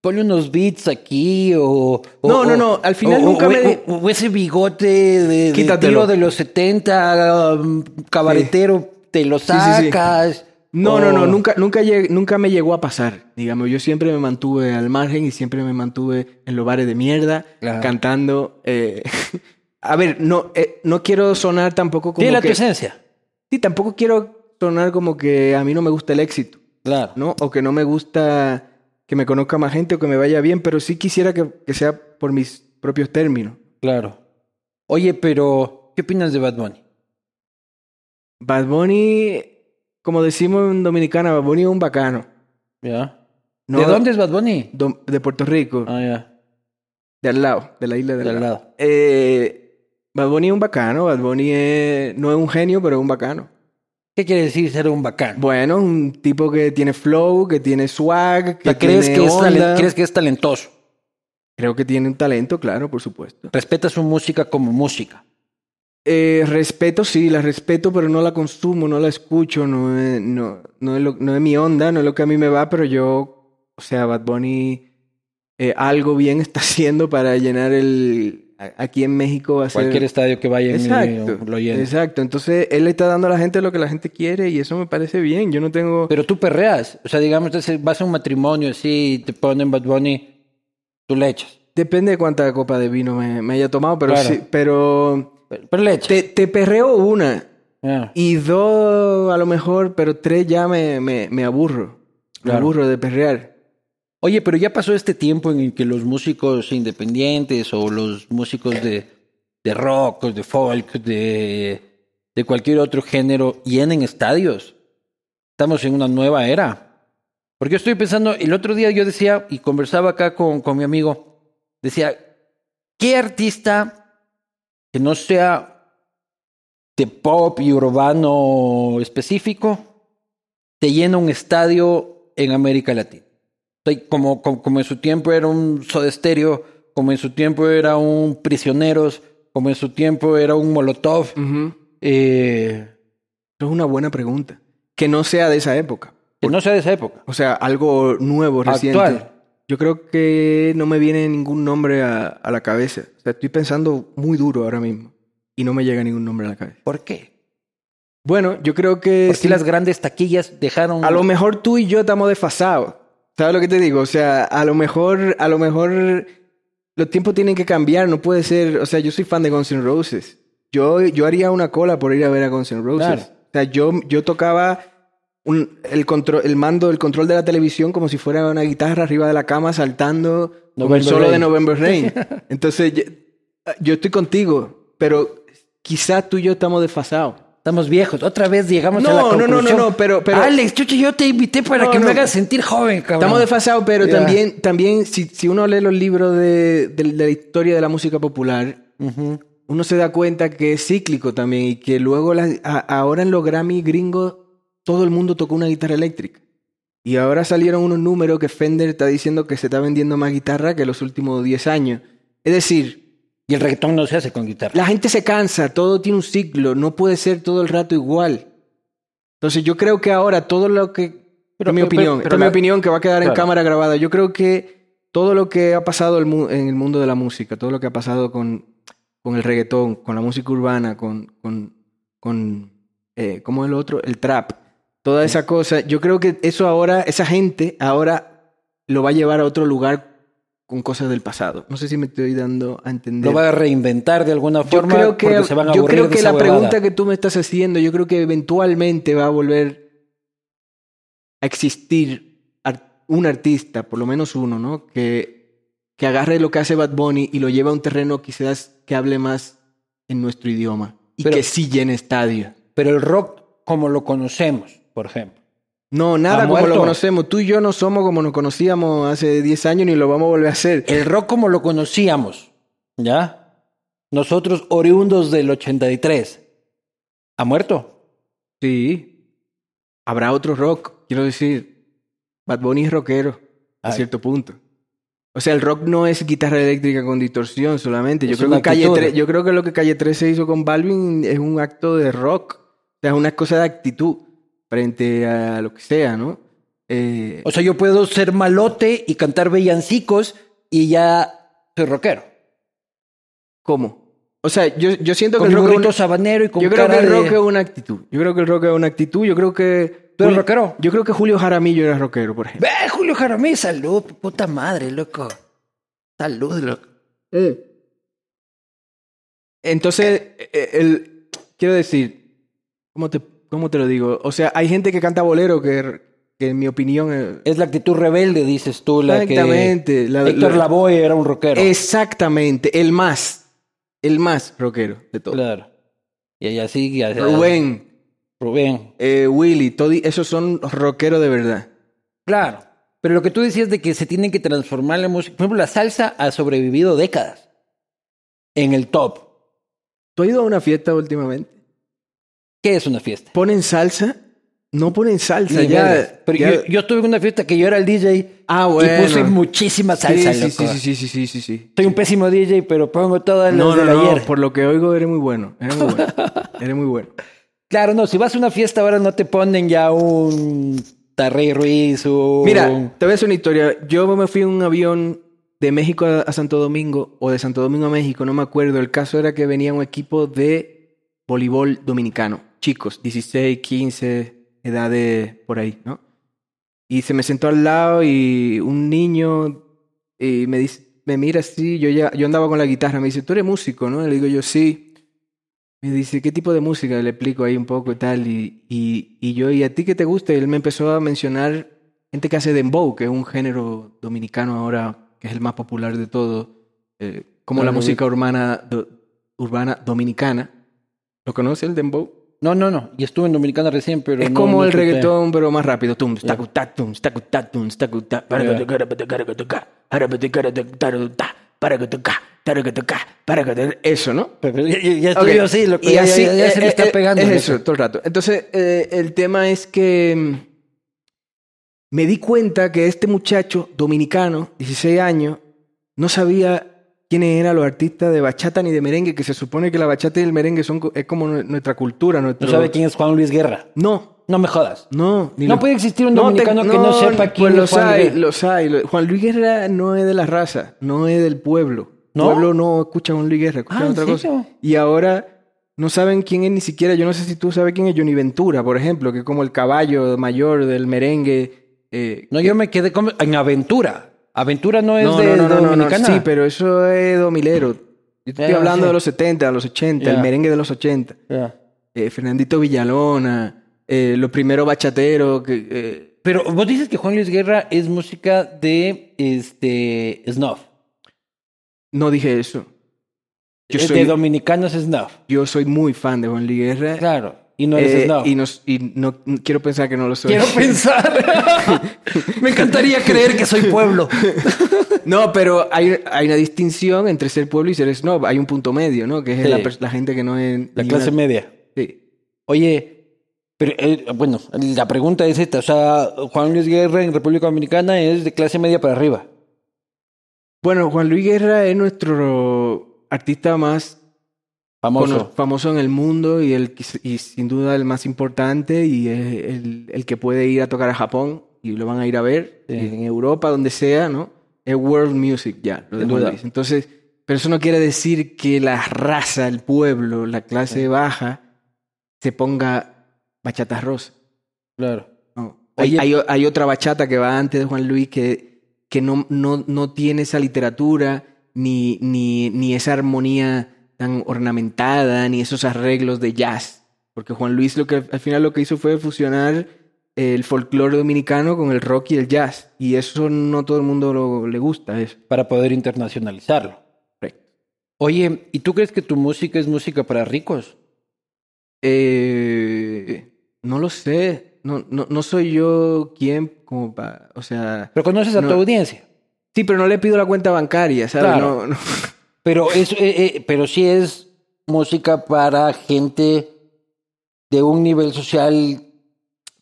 ponle unos beats aquí o... o- No, no, no, al final o- nunca o- me- O, ese bigote de, de tío de los 70, um, cabaretero, te lo sí, sí. sacas. No, no, no, o- nunca, nunca, nunca me llegó a pasar. Digamos, yo siempre me mantuve al margen y siempre me mantuve en los bares de mierda, Claro. cantando. eh, A ver, no, eh, no quiero sonar tampoco como Dile a tu que... esencia. Sí, tampoco quiero sonar como que a mí no me gusta el éxito, Claro. ¿no? O que no me gusta que me conozca más gente o que me vaya bien, pero sí quisiera que, que sea por mis propios términos. Claro. Oye, pero, ¿qué opinas de Bad Bunny? Bad Bunny, como decimos en Dominicana, Bad Bunny es un bacano. ¿Ya? No, ¿De dónde es Bad Bunny? do- De Puerto Rico, Ah, ya. de al lado, de la isla de De al al lado. lado. Eh, Bad Bunny es un bacano, Bad Bunny es- no es un genio, pero es un bacano. ¿Qué quiere decir ser un bacán? Bueno, un tipo que tiene flow, que tiene swag, que sea, ¿crees, tiene que es onda. ¿Crees que es talentoso? Creo que tiene un talento, claro, por supuesto. Respeta su música como música. Eh, respeto, sí, la respeto, pero no la consumo, no la escucho, no es, no, no es, lo- no es mi onda, no es lo que a mí me va, pero yo, o sea, Bad Bunny eh, algo bien está haciendo para llenar el... Aquí en México va a ser... Cualquier estadio que vaya Exacto, lo llena. exacto. Entonces, él le está dando a la gente lo que la gente quiere y eso me parece bien. Yo no tengo... Pero tú perreas. O sea, digamos, vas a un matrimonio así y te ponen Bad Bunny, tú le echas. Depende de cuánta copa de vino me, me haya tomado, pero Claro. sí, pero... Pero, pero le echas. Te, te perreo una Ya. y dos a lo mejor, pero tres ya me, me, me aburro. Me Claro. aburro de perrear. Oye, pero ya pasó este tiempo en el que los músicos independientes o los músicos de, de rock, de folk, de, de cualquier otro género llenen estadios. Estamos en una nueva era. Porque estoy pensando, el otro día yo decía, y conversaba acá con, con mi amigo, decía, ¿qué artista que no sea de pop y urbano específico te llena un estadio en América Latina? Como, como, como en su tiempo era un Soda Stereo, como en su tiempo era un Prisioneros, como en su tiempo era un Molotov. Ujú. eh, Eso es una buena pregunta. Que no sea de esa época. que no sea de esa época. O sea, algo nuevo, reciente. Actual. Yo creo que no me viene ningún nombre a, a la cabeza. O sea, estoy pensando muy duro ahora mismo. Y no me llega ningún nombre a la cabeza. ¿Por qué? Bueno, yo creo que... Porque sí, las grandes taquillas dejaron... A lo mejor tú y yo estamos desfasados. ¿Sabes lo que te digo? O sea, a lo mejor, a lo mejor los tiempos tienen que cambiar, no puede ser, o sea, yo soy fan de Guns N' Roses. Yo, yo haría una cola por ir a ver a Guns N' Roses. Claro. O sea, yo, yo tocaba un- el, control, el mando, el control de la televisión como si fuera una guitarra arriba de la cama saltando el solo de Rain. November Rain. Entonces, yo, yo estoy contigo, pero quizás tú y yo estamos desfasados. Estamos viejos. Otra vez llegamos No, a la no, no, no, conclusión. no, pero- pero- Alex, chucha, yo te invité para No, que me no. hagas sentir joven, cabrón. Estamos desfasados, pero también, también si, si uno lee los libros de, de- de la historia de la música popular, uno se da cuenta que es cíclico también y que luego a- ahora en los Grammy gringos todo el mundo tocó una guitarra eléctrica. Y ahora salieron unos números que Fender está diciendo que se está vendiendo más guitarra que los últimos 10 años. Es decir, Y el reggaetón no se hace con guitarra. la gente se cansa, todo tiene un ciclo, no puede ser todo el rato igual. Entonces yo creo que ahora todo lo que... Pero- es mi pero- opinión, pero esta es mi opinión que va a quedar en cámara grabada. Yo creo que todo lo que ha pasado el en el mundo de la música, todo lo que ha pasado con, con el reggaetón, con la música urbana, con, con, con eh, ¿cómo es lo otro? El trap. Toda esa cosa, yo creo que eso ahora, esa gente ahora lo va a llevar a otro lugar con cosas del pasado. No sé si me estoy dando a entender. Lo va a reinventar de alguna Yo forma creo que, porque se van a yo creo que la huevada. pregunta que tú me estás haciendo, yo creo que eventualmente va a volver a existir un artista, por lo menos uno, ¿no? Que, que agarre lo que hace Bad Bunny y lo lleve a un terreno quizás que hable más en nuestro idioma y Pero- que sí llene estadio. Pero el rock como lo conocemos, por ejemplo. No, nada ¿Ha como lo conocemos. Tú y yo no somos como nos conocíamos hace 10 años ni lo vamos a volver a hacer. El rock como lo conocíamos, ¿ya? Nosotros oriundos del 83. ¿Ha muerto? Sí. Habrá otro rock, quiero decir. Bad Bunny es rockero, a cierto punto. O sea, el rock no es guitarra eléctrica con distorsión solamente. Yo Es creo, que Calle actitud. 3, yo creo que lo que Calle 13 hizo con Balvin es un acto de rock. O sea, es una cosa de actitud frente a lo que sea, ¿no? Eh, O sea, yo puedo ser malote y cantar bellancicos y ya soy rockero. ¿Cómo? O sea, yo, yo siento que el rock es sabanero y con yo creo que el rock de... es una actitud. Yo creo que el rock es una actitud. Yo creo que... ¿Tú eres rockero? Yo creo que Julio Jaramillo era rockero, por ejemplo. Ve, Julio Jaramillo, salud, puta madre, loco. Salud, loco. Entonces, eh, el, quiero decir, ¿cómo te, ¿cómo te lo digo? O sea, hay gente que canta bolero que, que en mi opinión... eh, Es la actitud rebelde, dices tú, la Exactamente, que... la- Héctor la- Lavoe era un rockero. exactamente, el más, el más rockero de todos. Claro. Y así... así- Rubén, Rubén. eh, Willy, todi- esos son rockeros de verdad. Claro. Pero lo que tú decías de que se tienen que transformar la música... Por ejemplo, la salsa ha sobrevivido décadas. En el top. ¿Tú has ido a una fiesta últimamente? ¿Qué es una fiesta? ¿Ponen salsa? No ponen salsa, Ni ya. vergas. Pero ya- Yo, yo estuve en una fiesta que yo era el DJ Ah, bueno. y puse muchísima salsa, sí, sí, loco. sí, sí, sí, sí, sí, sí. Soy un pésimo DJ, pero pongo todas las No, no, no, ayer. por lo que oigo eres muy bueno. Eres muy bueno. eres muy bueno. Claro, no, si vas a una fiesta ahora no te ponen ya un Tarrey Ruiz o... Mira, te voy a hacer una historia. Yo me fui en un avión de México a, a Santo Domingo o de Santo Domingo a México, no me acuerdo. El caso era que venía un equipo de voleibol dominicano. Chicos, 16, 15, edad de por ahí, ¿no? Y se me sentó al lado y un niño y me dice, me mira así, yo ya, yo andaba con la guitarra, me dice, ¿tú eres músico, no? Le digo yo, sí. Me dice, ¿qué tipo de música? Le explico ahí un poco y tal. Y, y, y yo, ¿y a ti qué te gusta? Y él me empezó a mencionar gente que hace dembow, que es un género dominicano ahora, que es el más popular de todo, eh, como la música urbana, do- urbana dominicana. ¿Lo conoce el dembow? No, no, no. Y estuve en Dominicana recién, pero es no- como no el supe. reggaetón, pero más rápido. Tum, stacu, ta, tum, stacu, ta, tum, stacu, ta, para que para que que que que que que Eso, ¿no? Pero ya, ya- estoy Ok. yo así, loco, Y ya, así, ya- ya se me eh, está eh, pegando. Es eso, todo el rato. Entonces, eh, el tema es que mm, me di cuenta que este muchacho dominicano, 16 años, no sabía quiénes eran los artistas de bachata ni de merengue, que se supone que la bachata y el merengue son es como nue- nuestra cultura, nuestro... No sabe quién es Juan Luis Guerra. No, No me jodas. no. ni No lo- puede existir un te- dominicano que no sepa quién pues es Juan hay, Guerra. los hay. Juan Luis Guerra no es de la raza, no es del pueblo. ¿No? Pueblo no escucha a Juan Luis Guerra, escucha Ah, ¿en otra serio? cosa. Y ahora no saben quién es ni siquiera, yo no sé si tú sabes quién es Johnny Ventura, por ejemplo, que es como el caballo mayor del merengue. eh, No, yo me quedé como en aventura. Aventura no es No, de no, no, Dominicana. Sí, pero eso es domilero. Yo te estoy Ah, hablando sí. de los 70, de los 80, el merengue de los 80. Ya. Eh, Fernandito Villalona, eh, lo primero bachatero, que, eh, Pero vos dices que Juan Luis Guerra es música de este Snuff. no dije eso. Yo Es soy, de dominicanos Snuff. yo soy muy fan de Juan Luis Guerra. Claro. Y no eres Eh, y, nos- y no, quiero pensar que no lo soy. Quiero pensar. Me encantaría creer que soy pueblo. No, pero hay, hay una distinción entre ser pueblo y ser snob. Hay un punto medio, ¿no? Que es Sí. la, gente que no es... La clase una- media. Sí. Oye, pero eh, bueno, la pregunta es esta. O sea, Juan Luis Guerra en República Dominicana es de clase media para arriba. Bueno, Juan Luis Guerra es nuestro artista más Famoso. famoso en el mundo y, el, y sin duda el más importante y es el, el que puede ir a tocar a Japón y lo van a ir a ver Sí. en Europa, donde sea, ¿no? Es world music ya, lo de duda. Entonces, pero eso no quiere decir que la raza, el pueblo, la clase baja se ponga bachata rosa. Claro. No. Hay, hay, hay otra bachata que va antes de Juan Luis que, que no, no, no tiene esa literatura ni, ni, ni esa armonía tan ornamentada, ni esos arreglos de jazz. Porque Juan Luis lo que al final lo que hizo fue fusionar el folclore dominicano con el rock y el jazz. Y eso no todo el mundo lo- le gusta. Eso. Para poder internacionalizarlo. Oye, ¿y tú crees que tu música es música para ricos? Eh, no lo sé. No, no, no soy yo quien como para... O sea... Pero conoces a No. tu audiencia. Sí, pero no le pido la cuenta bancaria, ¿sabes? Claro. No, no. Pero, es, eh, eh, pero sí es música para gente de un nivel social.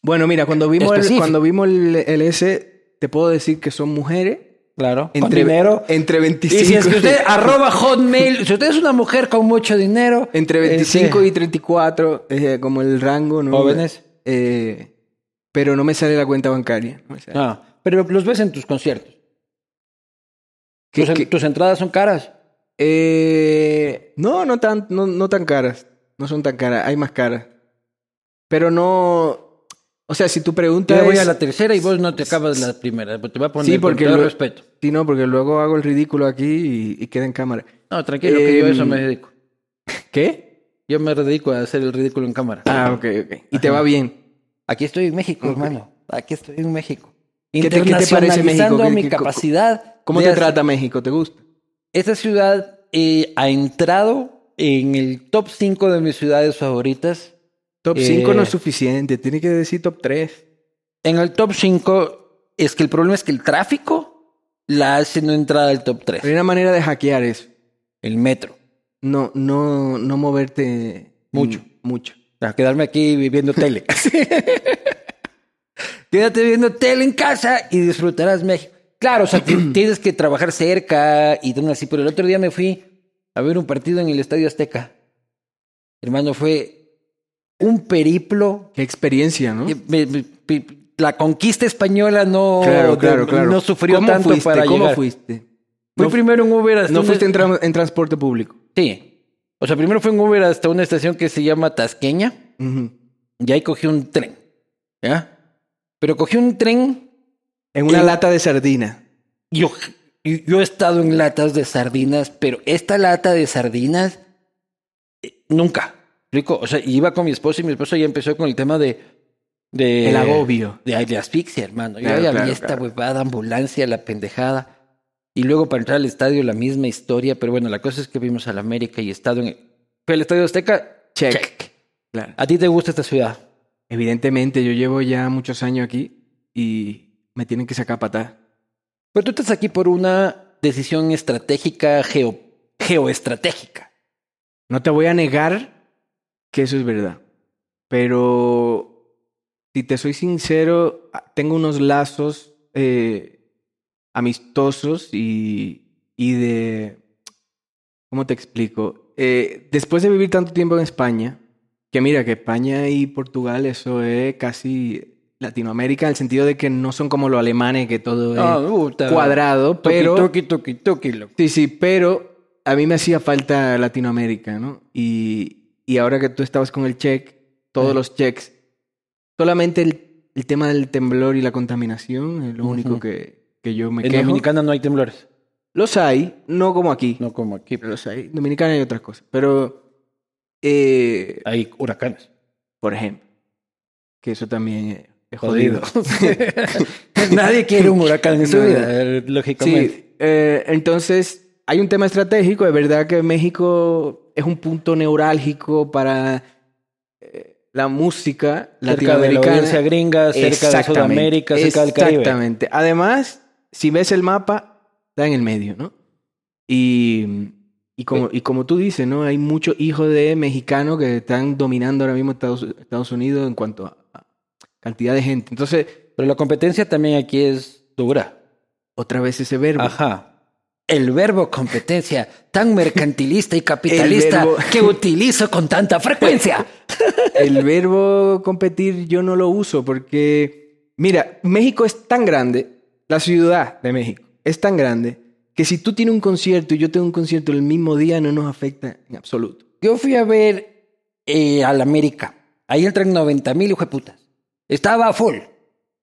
Bueno, mira, cuando vimos, el, cuando vimos el, el S, te puedo decir que son mujeres Claro. Con entre, dinero. entre Y 25, si es que usted arroba hotmail, si usted es una mujer con mucho dinero. entre 25 este, y 34, eh, como el rango, ¿no? Jóvenes. Eh, pero no me sale la cuenta bancaria. ¿no? Ah, pero los ves en tus conciertos. ¿qué- Tus, qué- tus entradas son caras. Eh, no, no tan, no, no tan caras. No son tan caras, hay más caras. Pero no... O sea, si tu pregunta Yo voy es... a la tercera y vos no te acabas la primera. Te voy a poner Sí, con porque todo lo- respeto. Sí, no, porque luego hago el ridículo aquí y, y queda en cámara. No, tranquilo, que yo a eso Em, me dedico. ¿Qué? Yo me dedico a hacer el ridículo en cámara. Ah, ok, ok. Y te va bien. Aquí estoy en México, Ok. hermano. Aquí estoy en México. ¿Qué te- qué te parece México? ¿Qué- mi qué- capacidad. ¿Cómo te hacer- trata México? ¿Te gusta? Esta ciudad eh, ha entrado en el top 5 de mis ciudades favoritas. Top Eh, 5 no es suficiente, tiene que decir top 3. En el top 5 es que el problema es que el tráfico la hace no entrar al top 3. Hay una manera de hackear eso. El metro. No, no, no moverte Mucho. Mucho. Para quedarme aquí viendo tele. Quédate viendo tele en casa y disfrutarás México. Claro, o sea, ti- tienes que trabajar cerca y todo así. Pero el otro día me fui a ver un partido en el Estadio Azteca. Hermano, fue un periplo. Qué experiencia, ¿no? Eh, me- me- pi- La conquista española no, Claro, claro, de- claro. no sufrió ¿Cómo tanto fuiste? para ¿Cómo llegar. fuiste? Fui No, primero en Uber hasta no una- fuiste en, tra- en transporte público. Sí. O sea, primero fue en Uber hasta una estación que se llama Tasqueña. Y ahí cogí un tren. ¿Ya? Pero cogí un tren. En una Eh, lata de sardina. Yo, yo he estado en latas de sardinas, pero esta lata de sardinas. eh, nunca. ¿Explico? O sea, iba con mi esposo y mi esposo ya empezó con el tema de. de El agobio. De, de asfixia, hermano. Yo Claro, ya claro, vi esta claro. huevada, ambulancia, la pendejada. Y luego para entrar al estadio, la misma historia. Pero bueno, la cosa es que vimos al América y he estado en. Fue el estadio Azteca. Check. check. Claro. ¿A ti te gusta esta ciudad? Evidentemente, yo llevo ya muchos años aquí y me tienen que sacar patada. Pero tú estás aquí por una decisión estratégica, geo, geoestratégica. No te voy a negar que eso es verdad. Pero si te soy sincero, tengo unos lazos eh, amistosos y, y de... ¿Cómo te explico? Eh, después de vivir tanto tiempo en España, que mira, que España y Portugal eso es casi Latinoamérica en el sentido de que no son como los alemanes, que todo es Ah, puta. cuadrado, pero... toqui, toqui, toqui, loco. Sí, sí, pero a mí me hacía falta Latinoamérica, ¿no? Y, y ahora que tú estabas con el check, todos Eh. los checks, solamente el, el tema del temblor y la contaminación es lo único que, que yo me En quejo. Dominicana no hay temblores. Los hay, no como aquí. No como aquí. Pero los hay. En Dominicana hay otras cosas. Pero, eh, Hay huracanes. por ejemplo, que eso también es jodido. Nadie quiere un huracán en su vida, eh, lógicamente. Sí, eh, entonces hay un tema estratégico. Es verdad que México es un punto neurálgico para eh, la música cerca de la latinoamericana. gringa, cerca de Sudamérica, cerca del Caribe. Exactamente. Además, si ves el mapa, está en el medio, ¿no? Y, y, como, y como tú dices, ¿no? Hay muchos hijos de mexicanos que están dominando ahora mismo Estados, Estados Unidos en cuanto a cantidad de gente. Entonces, Pero la competencia también aquí es dura. otra vez ese verbo. Ajá. El verbo competencia, tan mercantilista y capitalista verbo- que utilizo con tanta frecuencia. El verbo competir yo no lo uso porque, mira, México es tan grande, la ciudad de México es tan grande, que si tú tienes un concierto y yo tengo un concierto el mismo día no nos afecta en absoluto. Yo fui a ver eh, al América. Ahí entran 90 mil putas. Estaba full.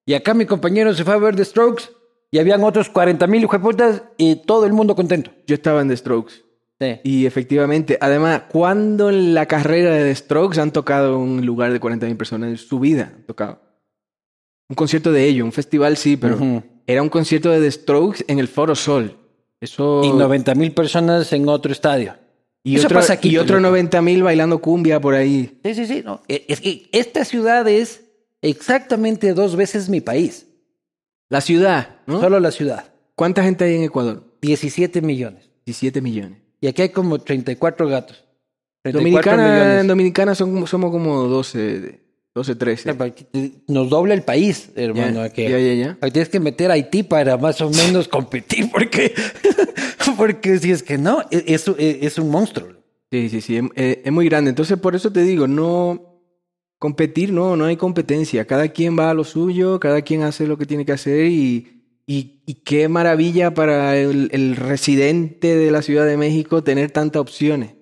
Y acá mi compañero se fue a ver The Strokes y habían otros 40 mil putas y todo el mundo contento. Yo estaba en The Strokes Sí. y efectivamente, además, cuando en la carrera de The Strokes han tocado un lugar de 40.000 personas en su vida, han tocado. Un concierto de ellos, un festival sí, pero era un concierto de The Strokes en el Foro Sol. Eso... Y 90 mil personas en otro estadio. Y Eso otro, pasa aquí, y otro loco. 90 mil bailando cumbia por ahí. Sí, sí, sí. No. Eh, Es que esta ciudad es exactamente dos veces mi país. La ciudad, ¿no? Solo la ciudad. ¿Cuánta gente hay en Ecuador? 17 millones. 17 millones. Y aquí hay como 34 gatos. 34 Dominicana, en. Dominicana son, somos como 12, de- 12 13. Nos dobla el país, hermano. Ya, aquí. ya, ya, Tienes que meter a Haití para más o menos competir, porque, porque si es que no, e- es, es, es un monstruo. Sí, sí, sí, es- es muy grande. Entonces, por eso te digo, no competir, no, no hay competencia. Cada quien va a lo suyo, cada quien hace lo que tiene que hacer y, y, y qué maravilla para el, el residente de la Ciudad de México tener tantas opciones.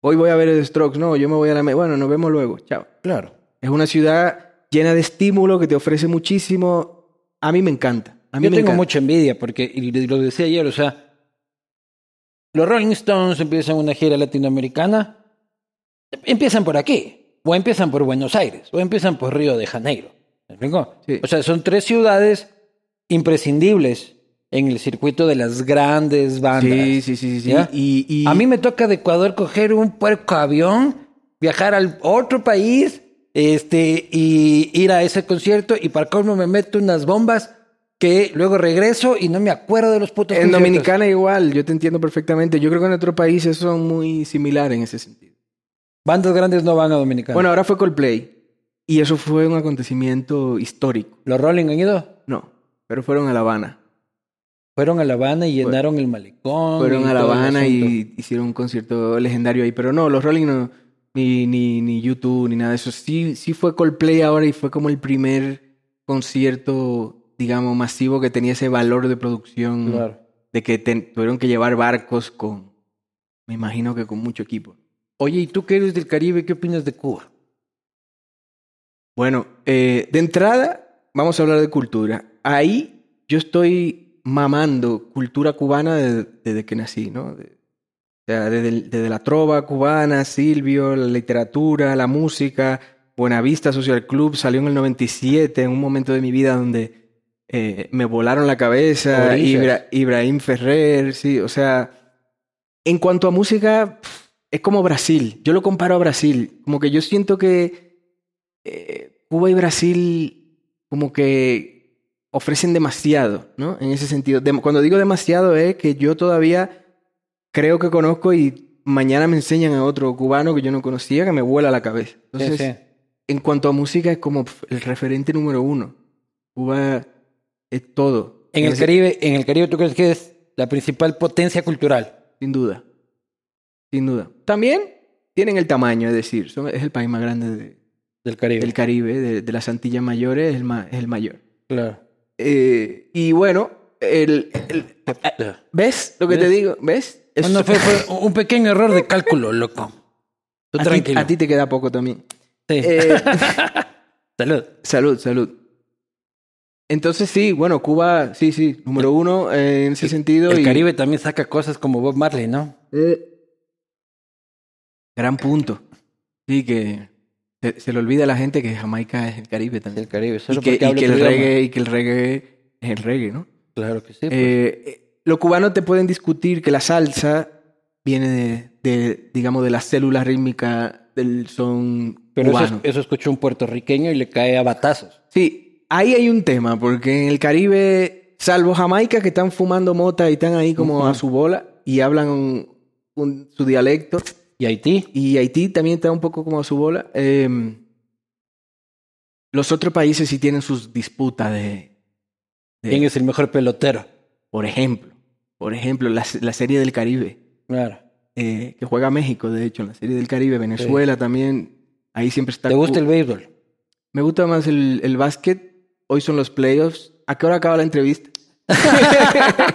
Hoy voy a ver el Strokes, no, yo me voy a la... Bueno, nos vemos luego, chao. Claro. Es una ciudad llena de estímulo que te ofrece muchísimo. A mí me encanta. A mí Yo me tengo encanta. mucha envidia, porque, y lo decía ayer, o sea, los Rolling Stones empiezan una gira latinoamericana, empiezan por aquí, o empiezan por Buenos Aires, o empiezan por Río de Janeiro. ¿Me explico? Sí. O sea, son tres ciudades imprescindibles en el circuito de las grandes bandas. Sí, sí, sí, sí. Y, y- A mí me toca de Ecuador coger un puerco avión, viajar al otro país, este, y ir a ese concierto, y para colmo me meto unas bombas que luego regreso y no me acuerdo de los putos en conciertos. Dominicana igual, yo te entiendo perfectamente. Yo creo que en otros países son muy similares en ese sentido. Bandas grandes no van a Dominicana. Bueno, ahora fue Coldplay. Y eso fue un acontecimiento histórico. ¿Los Rolling han ido? No, pero fueron a La Habana. Fueron a La Habana y llenaron el malecón. Fueron y a La todo el Habana asunto. y hicieron un concierto legendario ahí. Pero no, los Rolling no, ni, ni, ni YouTube, ni nada de eso. Sí, sí fue Coldplay ahora y fue como el primer concierto, digamos, masivo que tenía ese valor de producción. Claro. De que ten- tuvieron que llevar barcos con, me imagino que con mucho equipo. Oye, ¿y tú que eres del Caribe, qué opinas de Cuba? Bueno, eh, de entrada, vamos a hablar de cultura. Ahí yo estoy mamando cultura cubana desde, desde que nací, ¿no? De- o sea, desde, la trova cubana, Silvio, la literatura, la música, Buenavista Social Club salió en el 97, en un momento de mi vida donde eh, me volaron la cabeza. Ibra- Ibrahim Ferrer, sí, o sea, en cuanto a música, es como Brasil, yo lo comparo a Brasil, como que yo siento que eh, Cuba y Brasil como que ofrecen demasiado, ¿no? En ese sentido. Cuando digo demasiado es que yo todavía creo que conozco y mañana me enseñan a otro cubano que yo no conocía que me vuela la cabeza. Entonces, Sí, sí. en cuanto a música es como el referente número uno. Cuba es todo. En el ese- Caribe, en el Caribe, ¿tú crees que es la principal potencia cultural? Sin duda. Sin duda. También tienen el tamaño, es decir, son- es el país más grande de- Del Caribe. del Caribe, de, de las Antillas Mayores, es el, ma- es el mayor. Claro. Eh, y bueno, el, el- ¿ves lo que te digo? ¿Ves? No, Es- no, fue, fue un pequeño error de cálculo, loco. Tú a, ti, tranquilo. a ti te queda poco también. Sí. Eh, Salud. salud, salud. Entonces sí, bueno, Cuba, sí, sí, número uno eh, en ese sentido. El y- Caribe también saca cosas como Bob Marley, ¿no? Gran punto. Sí, que se, se le olvida a la gente que Jamaica es el Caribe también. El Caribe, Y que, porque y habla que otro el idioma. reggae, y que el reggae es el reggae, ¿no? Claro que sí. pues. Eh, eh, los cubanos te pueden discutir que la salsa viene de, de, digamos, de la célula rítmica del son Pero eso, cubano. eso escucha un puertorriqueño y le cae a batazos. Sí, ahí hay un tema, porque en el Caribe, salvo Jamaica, que están fumando mota y están ahí como a su bola y hablan un- un- su dialecto, ¿Y Haití? y Haití también está un poco como a su bola, eh, los otros países sí tienen sus disputas de, de- ¿Quién es el mejor pelotero? por ejemplo, por ejemplo, la, la serie del Caribe, Claro. eh, que juega México, de hecho, en la serie del Caribe, Venezuela también, ahí siempre está... ¿Te gusta el béisbol? Me gusta más el, el básquet, hoy son los playoffs. ¿A qué hora acaba la entrevista?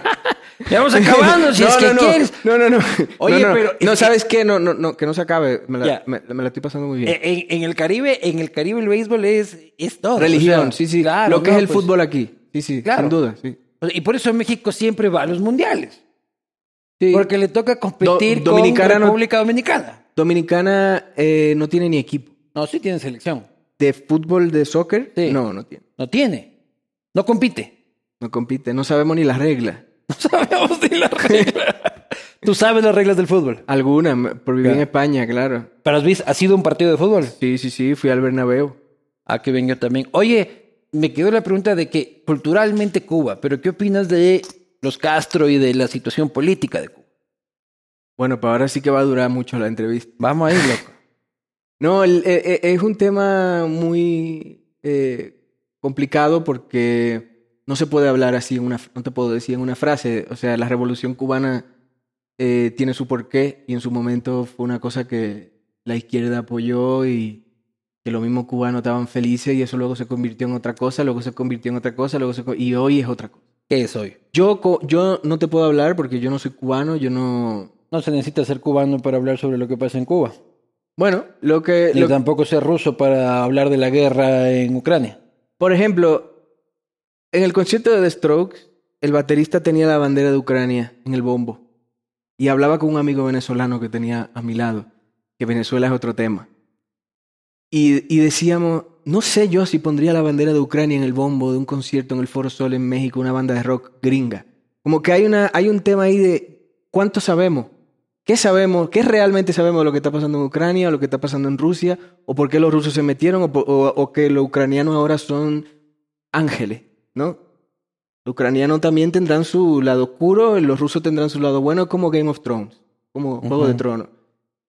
Ya vamos acabando, si no, es que no, quieres. no, no, no. Oye, pero- No, es- ¿sabes qué? No, no, no, que no se acabe. Me la, Ya. me, me la estoy pasando muy bien. Eh, En, en el Caribe, en el Caribe el béisbol es, es todo. Religión, o sea, sí, sí. claro, Lo que es el pues, fútbol aquí. Sí, sí, Claro. sin duda, sí. Y por eso México siempre va a los mundiales. Sí. Porque le toca competir Do- Dominicana con República Dominicana. Dominicana eh, no tiene ni equipo. No, sí tiene selección. ¿De fútbol, de soccer? Sí. No, no tiene. No tiene. No compite. No compite. No sabemos ni las reglas. No sabemos ni las reglas. Tú sabes las reglas del fútbol. Alguna, por vivir en. España, claro. Pero has visto, ¿ha sido un partido de fútbol? Sí, sí, sí. Fui al Bernabéu. Ah, que venga también. Oye, me quedó la pregunta de que culturalmente Cuba, pero ¿qué opinas de los Castro y de la situación política de Cuba? Bueno, para ahora sí que va a durar mucho la entrevista. Vamos ahí, loco. No, el- eh, eh, es un tema muy eh, complicado porque no se puede hablar así en una, no te puedo decir en una frase. O sea, la revolución cubana eh, tiene su porqué y en su momento fue una cosa que la izquierda apoyó y que los mismos cubanos estaban felices y eso luego se convirtió en otra cosa, luego se convirtió en otra cosa, luego se y hoy es otra cosa. ¿Qué es hoy? Yo, yo no te puedo hablar porque yo no soy cubano, yo no... No se necesita ser cubano para hablar sobre lo que pasa en Cuba. Bueno, lo que... Ni lo- tampoco ser ruso para hablar de la guerra en Ucrania. Por ejemplo, en el concierto de The Strokes, el baterista tenía la bandera de Ucrania en el bombo. Y hablaba con un amigo venezolano que tenía a mi lado, que Venezuela es otro tema. Y, decíamos, no sé yo si pondría la bandera de Ucrania en el bombo de un concierto en el Foro Sol en México, una banda de rock gringa. Como que hay, una, hay un tema ahí de cuánto sabemos. ¿Qué sabemos? ¿Qué realmente sabemos de lo que está pasando en Ucrania o lo que está pasando en Rusia? ¿O por qué los rusos se metieron? ¿O, por- o- o que los ucranianos ahora son ángeles? ¿No? Los ucranianos también tendrán su lado oscuro, los rusos tendrán su lado bueno, como Game of Thrones, como Juego de. Tronos.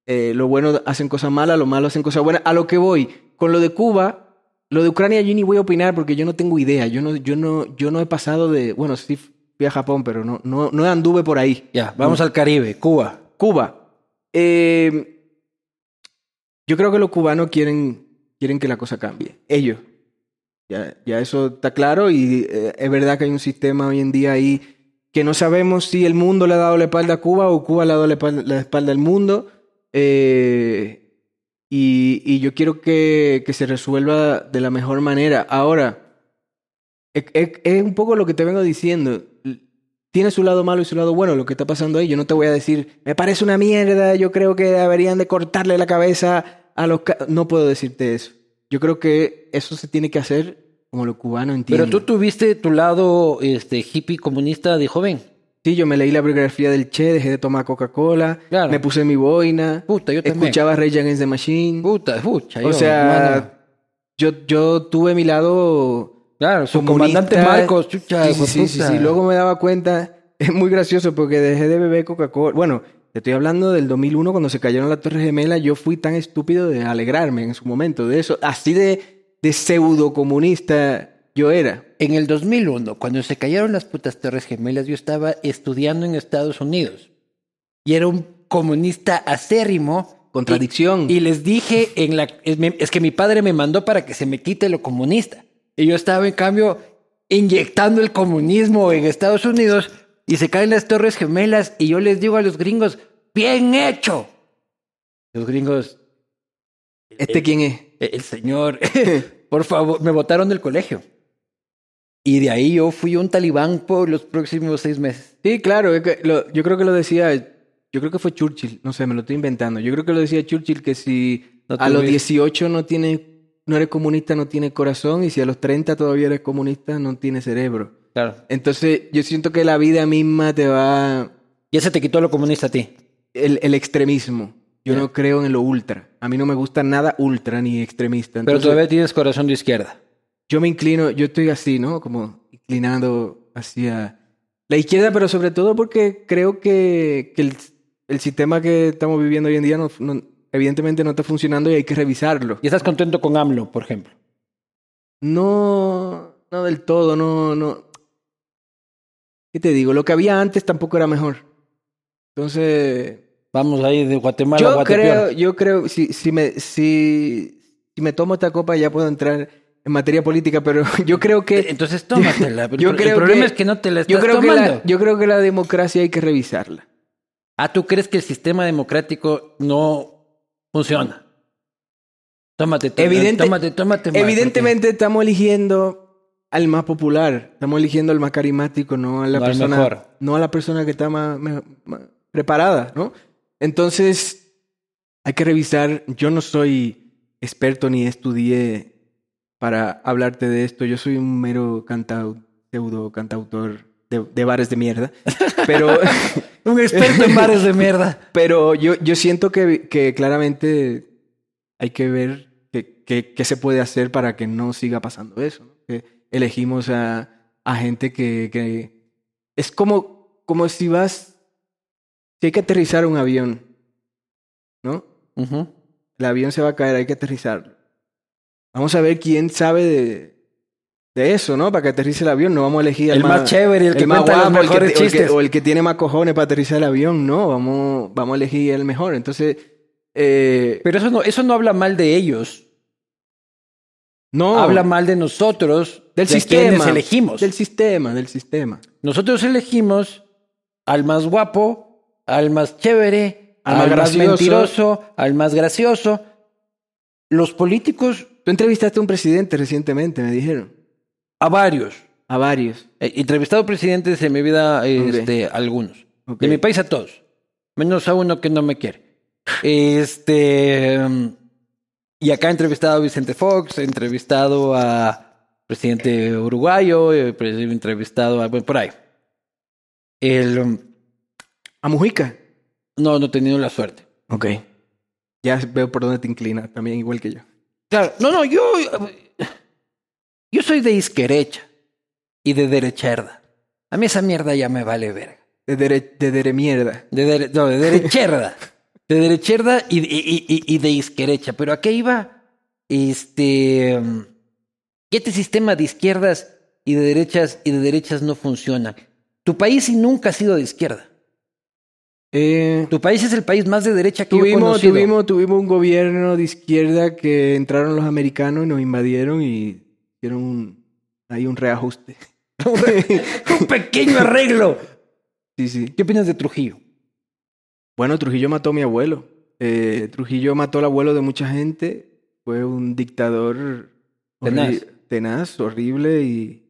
Eh, lo bueno hacen cosas malas, lo malo hacen cosas buenas. A lo que voy, con lo de Cuba, lo de Ucrania yo ni voy a opinar porque yo no tengo idea. Yo no, yo no, yo no he pasado de. Bueno, sí fui a Japón, pero no, no, no anduve por ahí. Ya, vamos al Caribe, Cuba. Cuba. Eh, yo creo que los cubanos quieren, quieren que la cosa cambie. Ellos. Ya, ya eso está claro y eh, es verdad que hay un sistema hoy en día ahí que no sabemos si el mundo le ha dado la espalda a Cuba o Cuba le ha dado la espalda, la espalda al mundo. Eh, y, y yo quiero que, que se resuelva de la mejor manera. Ahora, es, es- un poco lo que te vengo diciendo. Tiene su lado malo y su lado bueno lo que está pasando ahí. Yo no te voy a decir, me parece una mierda, yo creo que deberían de cortarle la cabeza a los... ca-". No puedo decirte eso. Yo creo que eso se tiene que hacer como los cubanos entienden. Pero tú tuviste tu lado este, hippie comunista de joven. Sí, yo me leí la biografía del Che, dejé de tomar Coca-Cola, Claro. me puse mi boina, Puta, yo también. escuchaba Rage Against the Machine. Puta, pucha. o yo, sea, yo, yo tuve mi lado claro, su comunista. comandante Marcos, chucha. Sí, sí, sí, sí, sí. Luego me daba cuenta, es muy gracioso porque dejé de beber Coca-Cola. Bueno, te estoy hablando del 2001 cuando se cayeron las Torres Gemelas. Yo fui tan estúpido de alegrarme en su momento de eso. Así de, de pseudo comunista yo era. En el 2001, cuando se cayeron las putas Torres Gemelas, yo estaba estudiando en Estados Unidos. Y era un comunista acérrimo. Contradicción. Y, y les dije, en la, es que mi padre me mandó para que se me quite lo comunista. Y yo estaba, en cambio, inyectando el comunismo en Estados Unidos. Y se caen las Torres Gemelas. Y yo les digo a los gringos, bien hecho. Los gringos, ¿Este quién es? el señor, por favor, me botaron del colegio. Y de ahí yo fui un talibán por los próximos seis meses. Sí, claro, es que lo- yo creo que lo decía, yo creo que fue Churchill, no sé, me lo estoy inventando. Yo creo que lo decía Churchill que si No a los olvides. 18 no tiene, no eres comunista, no tiene corazón, y si a los 30 todavía eres comunista, no tiene cerebro. Claro. Entonces, yo siento que la vida misma te va Y ese te quitó lo comunista a ti. el, el extremismo. Yo Ya. no creo en lo ultra. A mí no me gusta nada ultra ni extremista. Pero todavía tienes corazón de izquierda. yo me inclino, yo estoy así, ¿no? Como inclinado hacia la izquierda, pero sobre todo porque creo que, que el, el sistema que estamos viviendo hoy en día no, no- evidentemente no está funcionando y hay que revisarlo. Y estás contento con AMLO, por ejemplo. No, no del todo, no, no. ¿Qué te digo? Lo que había antes tampoco era mejor. Entonces, Vamos ahí de Guatemala a yo Guatepeor. creo, yo creo, si, si me, si, si me tomo esta copa ya puedo entrar en materia política, pero yo creo que Entonces tómatela. Yo el creo problema que- es que no te la estás yo creo que tomando. la, yo creo que la democracia hay que revisarla. Ah, ¿tú crees que el sistema democrático no funciona? Tómate, tómate, Evidente- tómate, tómate Evidentemente estamos eligiendo al más popular, estamos eligiendo al más carismático, no a la No persona, mejor. no a la persona que está más, preparada, ¿no? Entonces hay que revisar. Yo no soy experto ni estudié para hablarte de esto. Yo soy un mero cantau, pseudo cantautor de, de bares de mierda, pero Un experto en bares de mierda. Pero yo, yo siento que, que claramente hay que ver qué se puede hacer para que no siga pasando eso. ¿no? Que elegimos a, a gente que, que es como, como si vas, si hay que aterrizar un avión, ¿no? El avión se va a caer, hay que aterrizarlo. Vamos a ver quién sabe de, de eso, ¿no? Para que aterrice el avión. No vamos a elegir El más chévere, el que cuenta los guapo, el mejores o el que- chistes. o el que tiene más cojones para aterrizar el avión. No, vamos, vamos a elegir el mejor. Entonces, eh, Pero eso no, eso no habla mal de ellos. no. Habla mal de nosotros, del de sistema. elegimos. Del sistema, del sistema. Nosotros elegimos al más guapo, al más chévere, Al al, más gracioso. mentiroso, al más gracioso. Los políticos, Tú entrevistaste a un presidente recientemente, me dijeron. a varios. A varios. He entrevistado presidentes en mi vida, este, algunos. De mi país a todos. Menos a uno que no me quiere. Este. um, Y acá he entrevistado a Vicente Fox, he entrevistado a presidente uruguayo, he entrevistado a. Bueno, por ahí. El, um, A Mujica. no, no he tenido la suerte. Ok. Ya veo por dónde te inclinas, también igual que yo. Claro, no, no, yo. Yo soy de izquierda y de derechada. A mí esa mierda ya me vale verga. De, dere, de dere mierda. De dere- no, de derechada. de derechada y, y, y, y de izquierda. Pero ¿a qué iba? Este. um, que este sistema de izquierdas y de derechas y de derechas no funciona. Tu país sí nunca ha sido de izquierda. Eh, Tu país es el país más de derecha que yo he Tuvimos, conocido. tuvimos, tuvimos un gobierno de izquierda que entraron los americanos y nos invadieron y hicieron un, ahí un reajuste. un pequeño arreglo. Sí, sí. ¿Qué opinas de Trujillo? Bueno, Trujillo mató a mi abuelo. Eh, Trujillo mató al abuelo de mucha gente. Fue un dictador Tenaz. Tenaz, horrible y...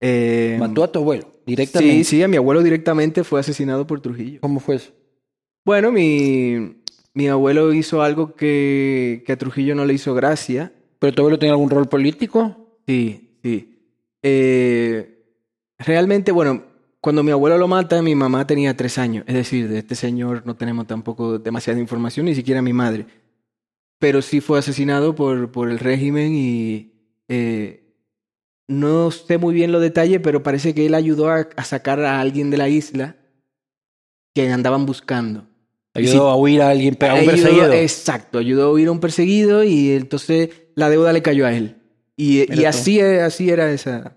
eh, Mató a tu abuelo directamente. Sí, sí, a mi abuelo directamente fue asesinado por Trujillo. ¿Cómo fue eso? Bueno, mi, mi abuelo hizo algo que, que a Trujillo no le hizo gracia. ¿Pero tu abuelo tenía algún rol político? Sí, sí. Eh, realmente, bueno, cuando mi abuelo lo mata, mi mamá tenía tres años. Es decir, de este señor no tenemos tampoco demasiada información, ni siquiera mi madre. Pero sí fue asesinado por, por el régimen y eh, no sé muy bien los detalles, pero parece que él ayudó a, a sacar a alguien de la isla que andaban buscando. Ayudó a huir a alguien, a un Ayudó- perseguido. Exacto, ayudó a huir a un perseguido y entonces la deuda le cayó a él. Y, tú. así, así era esa,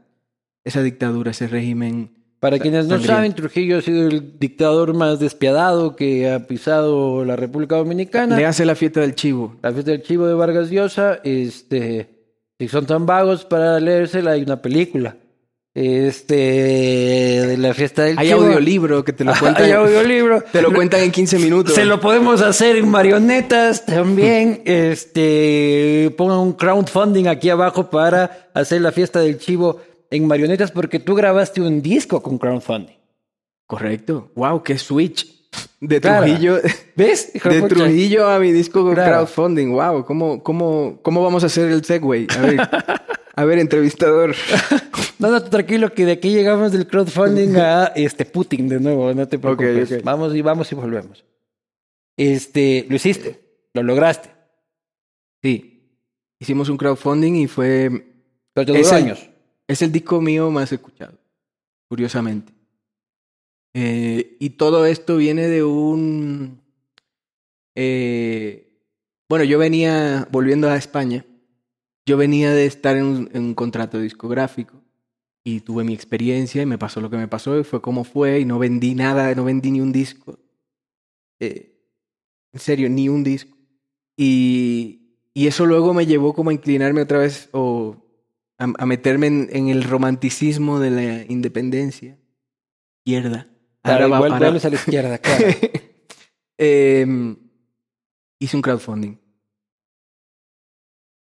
esa dictadura, ese régimen. Para quienes no Sangriento. saben, Trujillo ha sido el dictador más despiadado que ha pisado la República Dominicana. Le hace la fiesta del chivo. La fiesta del chivo de Vargas Llosa, este, si son tan vagos para leérsela, hay una película. Este, de la fiesta del Hay chivo. audiolibro que te lo cuentan, Hay audiolibro. te lo cuentan en 15 minutos. Se lo podemos hacer en marionetas también. Este, pongan un crowdfunding aquí abajo para hacer la fiesta del chivo en marionetas porque tú grabaste un disco con crowdfunding. Correcto. Wow, qué switch. De Claro. Trujillo, ¿Ves? Hijo de? Trujillo a mi disco con Claro. crowdfunding. Wow, ¿cómo, cómo, ¿cómo vamos a hacer el segue? A ver, a ver entrevistador. No, no, tranquilo, que de aquí llegamos del crowdfunding a este Putin de nuevo, no te preocupes. Vamos y vamos y volvemos. Este, lo hiciste, lo lograste. Sí, hicimos un crowdfunding y fue... Pero te duró Es el- años. Es el disco mío más escuchado, curiosamente. Eh, y todo esto viene de un... eh, bueno, yo venía, volviendo a España, yo venía de estar en un, contrato discográfico y tuve mi experiencia y me pasó lo que me pasó y fue como fue y no vendí nada, no vendí ni un disco. Eh, en serio, ni un disco. Y, y eso luego me llevó como a inclinarme otra vez o a, meterme en el romanticismo de la independencia. Izquierda. Ahora va- igual ahora- a la izquierda, claro. Em, hice un crowdfunding.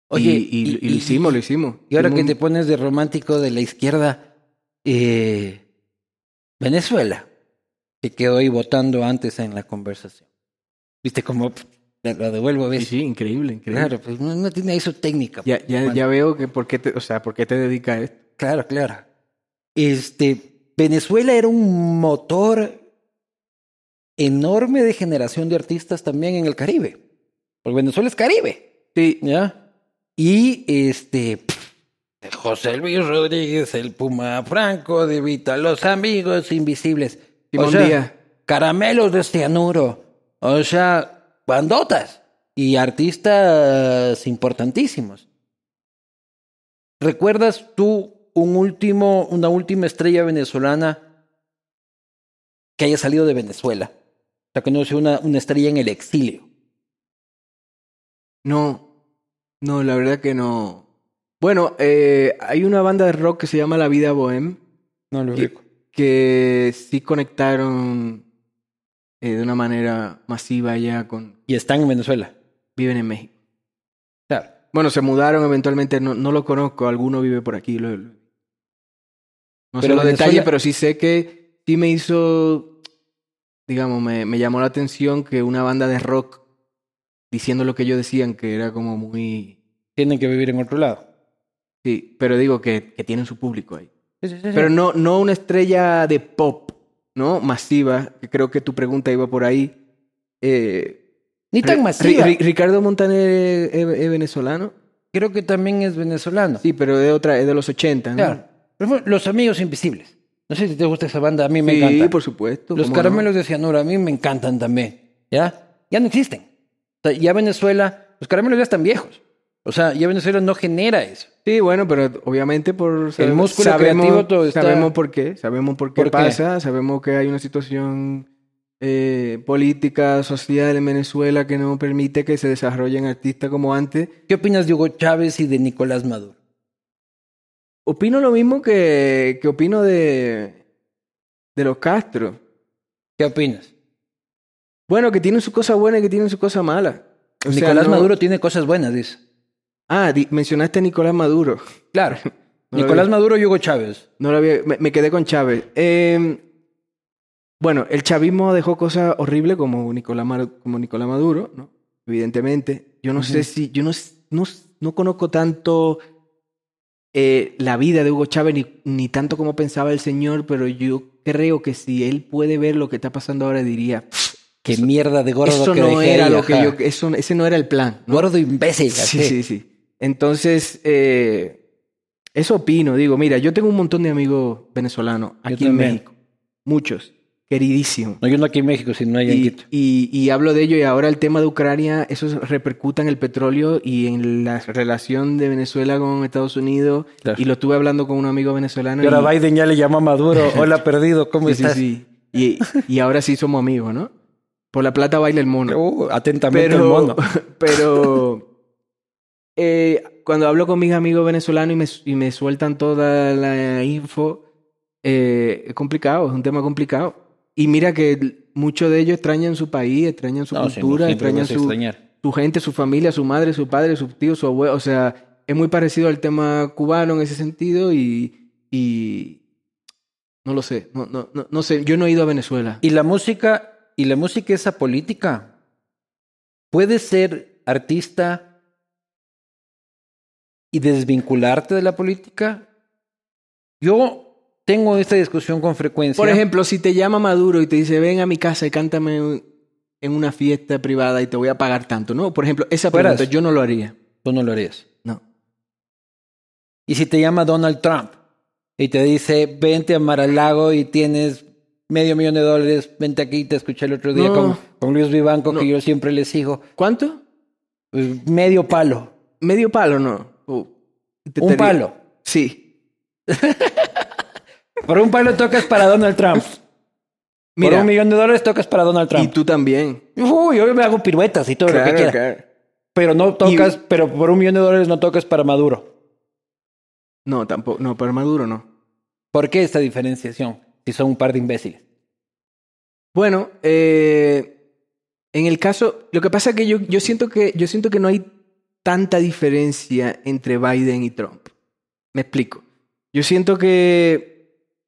Oye, y, y- y lo hicimos, lo hicimos. Y ahora que te pones de romántico de la izquierda, eh, Venezuela, que quedó ahí votando antes en la conversación. Viste cómo lo devuelvo, Sí, ¿ves? sí, increíble, increíble. Claro, pues no, no tiene su técnica. Ya, pues, ya, Juan. ya veo que por qué te, o sea, por qué te dedicas a esto. Claro, claro. Este, Venezuela era un motor enorme de generación de artistas también en el Caribe. Porque Venezuela es Caribe, Sí, ¿ya? Y este, José Luis Rodríguez, el Puma Franco, de Vita, los amigos invisibles. Simón o sea, Díaz. caramelos de cianuro. O sea, bandotas y artistas importantísimos. ¿Recuerdas tú un último, una última estrella venezolana que haya salido de Venezuela? O sea, que no sea una, una estrella en el exilio. no, no, la verdad que no. Bueno, eh, hay una banda de rock que se llama La Vida Bohem No lo que, que sí conectaron eh, de una manera masiva ya con... Y están en Venezuela. Viven en México. Claro. Bueno, se mudaron eventualmente, no, no lo conozco, alguno vive por aquí. lo- lo- no sé Pero los Venezuela- detalles, pero sí sé que sí me hizo, digamos, me, me llamó la atención que una banda de rock diciendo lo que ellos decían, que era como muy... Tienen que vivir en otro lado. Sí, pero digo que, que tienen su público ahí. Sí, sí, sí. Pero no, no una estrella de pop, ¿no? Masiva, que creo que tu pregunta iba por ahí. Eh, Ni tan masiva. Ri- Ricardo Montaner es, es venezolano. Creo que también es venezolano. Sí, pero de otra, es de los 80, ¿no? Claro. Los Amigos Invisibles. No sé si te gusta esa banda, a mí me sí, encanta. por supuesto. Los ¿cómo caramelos de cianuro a mí me encantan también. ¿Ya? Ya no existen. O sea, ya Venezuela, los caramelos ya están viejos. O sea, ya Venezuela no genera eso. no? Sí, bueno, pero obviamente por músculo sabemos, creativo todo está- sabemos por qué, sabemos por qué ¿Por qué? pasa, sabemos que hay una situación eh, política, social en Venezuela que no permite que se desarrollen artistas como antes. ¿Qué opinas de Hugo Chávez y de Nicolás Maduro? Opino lo mismo que, que opino de, de los Castro. ¿Qué opinas? Bueno, que tienen su cosa buena y que tienen su cosa mala. O sea, Nicolás no- Maduro tiene cosas buenas, dice. Ah, di- mencionaste a Nicolás Maduro. Claro. No Nicolás. Maduro y Hugo Chávez. No lo había, me, me quedé con Chávez. Eh, bueno, el chavismo dejó cosas horribles como Nicolás, Mar- como Nicolás Maduro, ¿no? Evidentemente. Yo no sé si, yo no, no, no conozco tanto eh, la vida de Hugo Chávez ni, ni tanto como pensaba el señor, pero yo creo que si él puede ver lo que está pasando ahora diría, Qué mierda de gordo eso que no dejé era ahí, lo que yo, eso, ese no era el plan. ¿no? Gordo imbécil. Sí, sí, sí. Entonces, eh, eso opino. Digo, mira, yo tengo un montón de amigos venezolanos aquí en. México. Muchos. Queridísimos. No, yo no aquí en México, sino allá en Y, Quito. y- y hablo de ello y ahora el tema de Ucrania, eso repercuta en el petróleo y en la relación de Venezuela con Estados Unidos. Claro. Y lo estuve hablando con un amigo venezolano. Y ahora y- Biden ya le llama a Maduro. Hola, perdido, ¿cómo sí, sí, estás? sí. Y, y ahora sí somos amigos, ¿no? Por la plata baila el mono. Uh, atentamente pero, el mono. pero eh, cuando hablo con mis amigos venezolanos y me, y me sueltan toda la info, eh, es complicado, es un tema complicado. Y mira que muchos de ellos extrañan su país, extrañan su No, cultura, extrañan su, gente, su familia, su madre, su padre, su tío, su abuelo. O sea, es muy parecido al tema cubano en ese sentido y, y no lo sé, no, no, no, no sé, yo no he ido a Venezuela. Y la música, y la música es política. Puedes ser artista y desvincularte de la política. Yo tengo esta discusión con frecuencia. Por ejemplo, si te llama Maduro y te dice, ven a mi casa y cántame en- una fiesta privada y te voy a pagar tanto, ¿no? Por ejemplo, esa Fueras. pregunta yo no lo haría. tú no lo harías. No. Y si te llama Donald Trump y te dice, vente a Mar-a-Lago y tienes medio millón de dólares, vente aquí, te escuché el otro día No. con, con Luis Vivanco, No. que yo siempre le sigo, ¿Cuánto? pues, medio palo, Medio palo, no. Uh, te- un te- palo. Sí. Por un palo tocas para Donald Trump. Por Mira, un millón de dólares tocas para Donald y Trump. tú también. Uy, yo me hago piruetas y todo lo que quiera. claro. Pero no tocas, pero por un millón de dólares no tocas para Maduro. No, tampoco. No, para Maduro no. ¿Por qué esta diferenciación? Si son un par de imbéciles. Bueno, eh, en el caso, lo que pasa es que yo, yo siento que yo siento que no hay tanta diferencia entre Biden y Trump. Me explico. Yo siento que,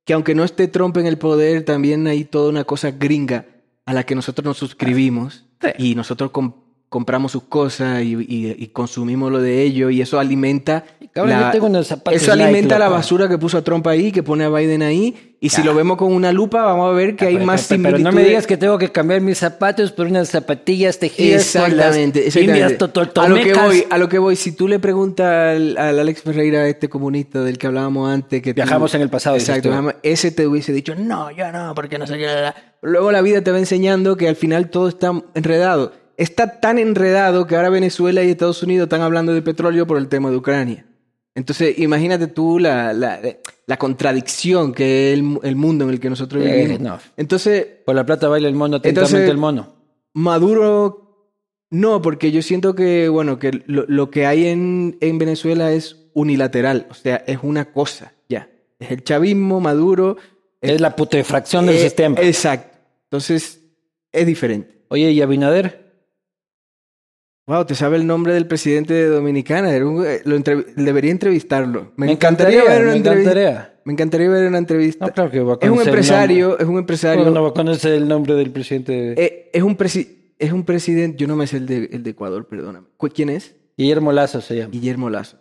que aunque no esté Trump en el poder, también hay toda una cosa gringa a la que nosotros nos suscribimos Sí. y nosotros com- compramos sus cosas y, y- y consumimos lo de ellos y eso alimenta Cabrón, yo tengo unos zapatos eso Nike, alimenta la basura que puso a Trump ahí, que pone a Biden ahí. Y si Ah. lo vemos con una lupa, vamos a ver que hay Pero- más pero, pero similitudes. no me digas que tengo que cambiar mis zapatos por unas zapatillas tejidas con las Exactamente, exactamente. indias A lo que voy, a lo que voy, si tú le preguntas al, al Alex Ferreira, este comunista del que hablábamos antes, que tú- Viajamos en el pasado, exacto, tú. ese te hubiese dicho, no, yo no, porque no sé qué. la, la". Luego la vida te va enseñando que al final todo está enredado. Está tan enredado que ahora Venezuela y Estados Unidos están hablando de petróleo por el tema de Ucrania. Entonces, imagínate tú la, la, la contradicción que es el, el mundo en el que nosotros Eh, vivimos. no. Entonces, Por la plata baila el mono, atentamente Entonces- el mono. Maduro, no, porque yo siento que, bueno, que lo, lo que hay en, en Venezuela es unilateral, o sea, es una cosa, ya. Es el chavismo, Maduro. Es la putrefacción del eh, sistema. Exacto. Entonces, es diferente. Oye, ¿y Abinader? Wow, te sabe el nombre del presidente de Dominicana. Era un- lo entrev- debería entrevistarlo. Me encantaría, ver una me encantaría. Me encantaría ver una entrevista. No, claro que va a es un empresario, es un empresario. ¿Cómo no va a conocer el nombre del presidente? de- Eh, es un presi- es un presidente, yo no me sé el de, el de Ecuador, perdóname. ¿Cu- ¿Quién es? Guillermo Lazo se llama. Guillermo Lazo.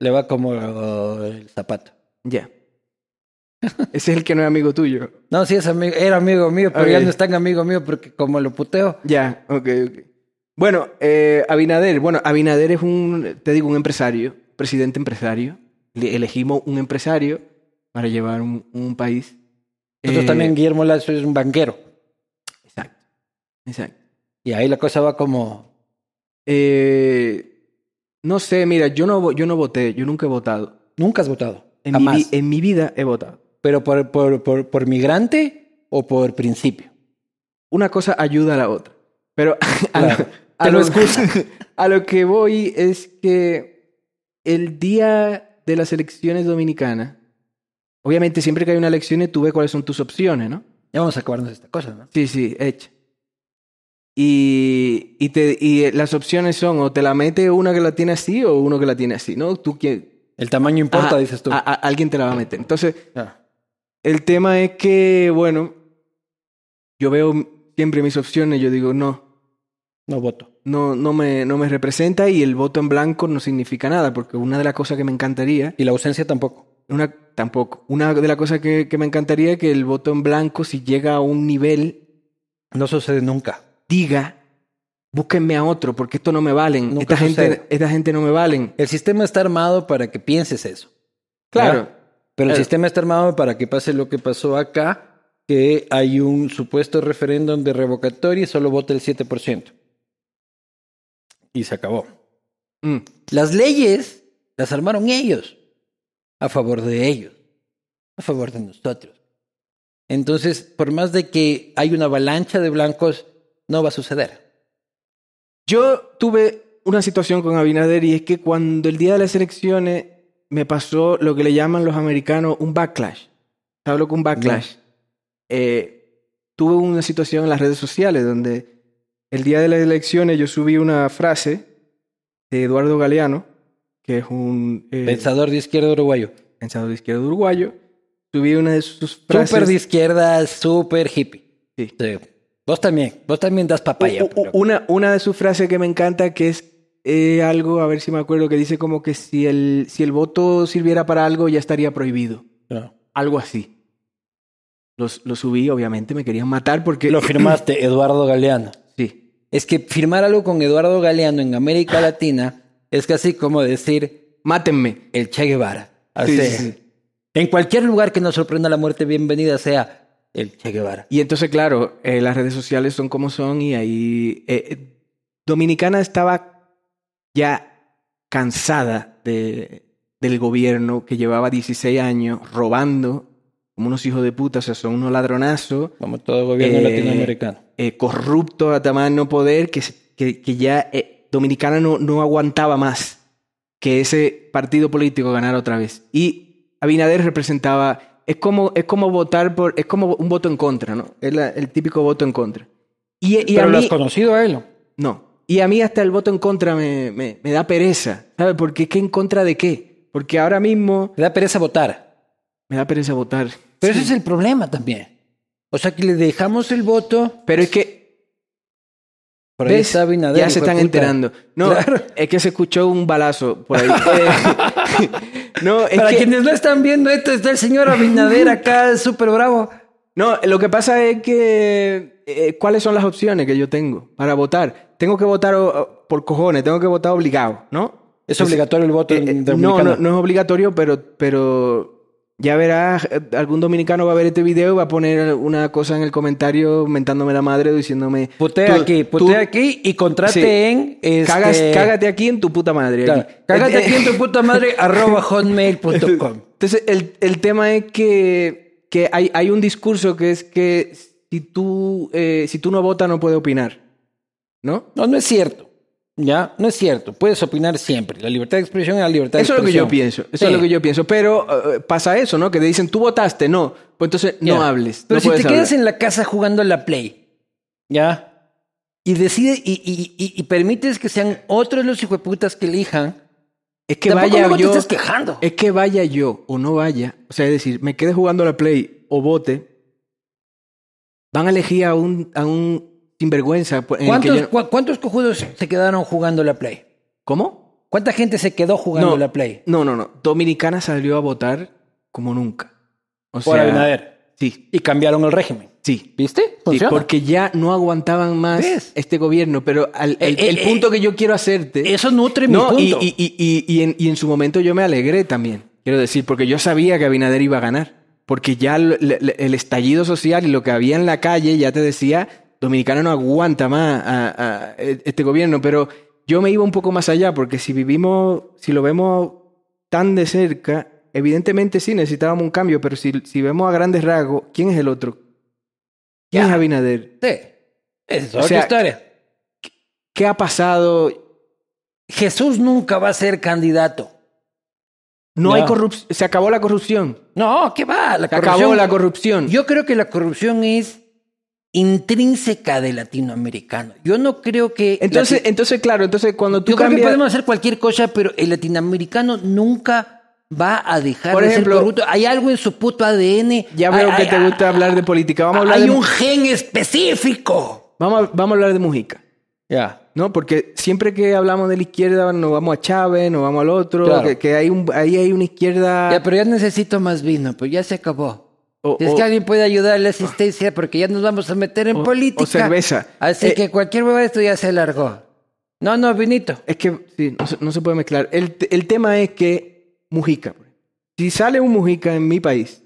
Le va como uh, el zapato. Ya. Ese es el que no es amigo tuyo. No, sí es amigo, era amigo mío, pero ya no es tan amigo mío porque como lo puteo. Ya, ok, ok. Bueno, eh, Abinader. Bueno, Abinader es un, te digo, un empresario, presidente empresario. Le elegimos un empresario para llevar un, un país. Nosotros Eh, también, Guillermo Lazo es un banquero. Exacto, exacto. Y ahí la cosa va como... Eh, no sé, mira, yo no, yo no voté, yo nunca he votado. Nunca has votado. En mi, Jamás. vi- en mi vida he votado. ¿Pero por, por, por, por migrante o por principio? Una cosa ayuda a la otra. Pero Claro. A lo a lo que voy es que el día de las elecciones dominicanas, obviamente siempre que hay una elección tú ves cuáles son tus opciones, ¿no? Ya vamos a acabarnos de esta cosa, ¿no? Sí, sí, hecha. Y, y, te, y las opciones son o te la mete una que la tiene así o uno que la tiene así, ¿no? Tú quien... El tamaño importa, Ajá, dices tú. a- a- alguien te la va a meter. Entonces, Ah. el tema es que, bueno, yo veo siempre mis opciones, yo digo, no, No voto. no, no, me, no me representa y el voto en blanco no significa nada, porque una de las cosas que me encantaría, Y la ausencia tampoco. una, tampoco, una de las cosas que, que me encantaría es que el voto en blanco, si llega a un nivel, No sucede nunca. diga, búsquenme a otro, porque esto no me valen, Nunca esta gente, esta gente no me valen. El sistema está armado para que pienses eso. Claro, ¿verdad? Pero el Claro. sistema está armado para que pase lo que pasó acá, que hay un supuesto referéndum de revocatoria y solo vota el 7%. Y se acabó. Mm, Las leyes las armaron ellos, a favor de ellos, a favor de nosotros. Entonces, por más de que hay una avalancha de blancos, no va a suceder. Yo tuve una situación con Abinader y es que cuando el día de las elecciones me pasó lo que le llaman los americanos un backlash. ¿Sabes lo que es un backlash? Eh, tuve una situación en las redes sociales donde el día de las elecciones yo subí una frase de Eduardo Galeano, que es un... eh, Pensador de izquierda uruguayo. pensador de izquierda uruguayo, subí una de sus frases. Súper de izquierda, súper hippie. Sí. Sí. Vos también, vos también das papaya. U- u- una, una de sus frases que me encanta que es eh, algo, a ver si me acuerdo, que dice como que si el, si el voto sirviera para algo ya estaría prohibido. No. Algo así. Los, lo subí, obviamente, me querían matar porque... Lo firmaste, Eduardo Galeano. Sí. Es que firmar algo con Eduardo Galeano en América Latina es casi como decir Mátenme. el Che Guevara. Sí, Así. sí, sí. En cualquier lugar que nos sorprenda la muerte, bienvenida sea el Che Guevara. Y entonces, claro, eh, las redes sociales son como son y ahí... eh, eh, Dominicana estaba ya cansada de, del gobierno que llevaba 16 años robando como unos hijos de puta, o sea, son unos ladronazos, Como todo gobierno Eh, latinoamericano. eh, corruptos a tamaño no poder, que, que, que ya eh, Dominicana no, no aguantaba más que ese partido político ganara otra vez. Y Abinader representaba, es como, es como votar por, es como un voto en contra, ¿no? Es la- el típico voto en contra. Y, y a Pero lo has conocido a él. no. Y a mí hasta el voto en contra me, me, me da pereza, ¿sabes? Porque ¿qué en contra de qué? Porque ahora mismo Le da pereza votar. Me da pereza votar. Pero Sí. ese es el problema también. O sea que le dejamos el voto. Pero es que Por ahí está Abinader, ya se están puta. enterando. No, Claro. es que se escuchó un balazo por ahí. Eh, no, es Para que, quienes no están viendo esto, está el señor Abinader acá, súper bravo. no, lo que pasa es que eh, ¿cuáles son las opciones que yo tengo para votar? Tengo que votar por cojones, tengo que votar obligado, ¿no? Es obligatorio el voto Eh, eh, en no, dominicano. no, no es obligatorio, pero, pero ya verás, eh, algún dominicano va a ver este video y va a poner una cosa en el comentario mentándome la madre o diciéndome... Tú- aquí, putea aquí y contrate Sí. en. Este, Cagas- cágate aquí en tu puta madre. Claro, cágate Eh, aquí en tu puta madre, arroba hotmail.com. Entonces, el, el tema es que, que hay, hay un discurso que es que si tú, eh, si tú no votas no puedes opinar. ¿No? No, no es cierto. Ya, no es cierto. Puedes opinar siempre. La libertad de expresión es la libertad de Eso es lo que yo expresión. pienso. Eso Sí. es lo que yo pienso. Pero eh, pasa eso, ¿no? Que te dicen, tú votaste, no. Pues entonces no hables. Pero no si te puedes quedas hablar. en la casa jugando a la Play, ¿ya? Y decide y, y- y- y permites que sean otros los hijueputas que elijan, Es que tampoco vaya yo. te estás quejando. Es que vaya yo o no vaya. O sea, es decir, me quede jugando a la Play o vote. Van a elegir a un, a un sinvergüenza. en ¿Cuántos, yo- cua- ¿Cuántos cojudos se quedaron jugando la Play? ¿Cómo? ¿Cuánta gente se quedó jugando No, la Play? No, no, no. Dominicana salió a votar como nunca. O Por sea, Abinader. Sí, Y cambiaron el régimen. sí. ¿Viste? Sí, porque ya no aguantaban más ¿Ves? este gobierno, pero al- el, Eh, el eh, punto eh, que yo quiero hacerte... Eso nutre mi punto. y, y, y, y, y en, y en su momento yo me alegré también, quiero decir, porque yo sabía que Abinader iba a ganar, porque ya el, el- el estallido social y lo que había en la calle ya te decía, Dominicana no aguanta más a, a este gobierno, pero yo me iba un poco más allá, porque si vivimos, si lo vemos tan de cerca, evidentemente sí necesitábamos un cambio, pero si, si vemos a grandes rasgos, ¿quién es el otro? ¿Quién Ya. es Abinader? Sí. Es O otra sea, historia. ¿Qué ha pasado? Jesús nunca va a ser candidato. No hay corrupción, se acabó la corrupción. No, ¿qué va? La Se acabó la corrupción. Yo creo que la corrupción es intrínseca del latinoamericano. Yo no creo que... Entonces, lati- entonces, claro, entonces cuando tú yo creo que cambias... podemos hacer cualquier cosa, pero el latinoamericano nunca va a dejar Por de ejemplo, ser corrupto. Hay algo en su puto ADN. Ya veo Hay- que hay- te gusta hablar de política. Vamos a hablar Hay de, un gen específico. vamos, a, vamos a hablar de Mujica. Ya. ¿No? Porque siempre que hablamos de la izquierda nos vamos a Chávez, nos vamos al otro, Claro. que, que hay un, ahí hay una izquierda... Ya, pero ya necesito más vino, pues ya se acabó. O- Si es o- que alguien puede ayudar a la asistencia, porque ya nos vamos a meter en o- política. o cerveza. Así Eh, que cualquier huevo de esto ya se largó. No, no, vinito. Es que sí, no se, no se puede mezclar. El, el tema es que Mujica, si sale un Mujica en mi país,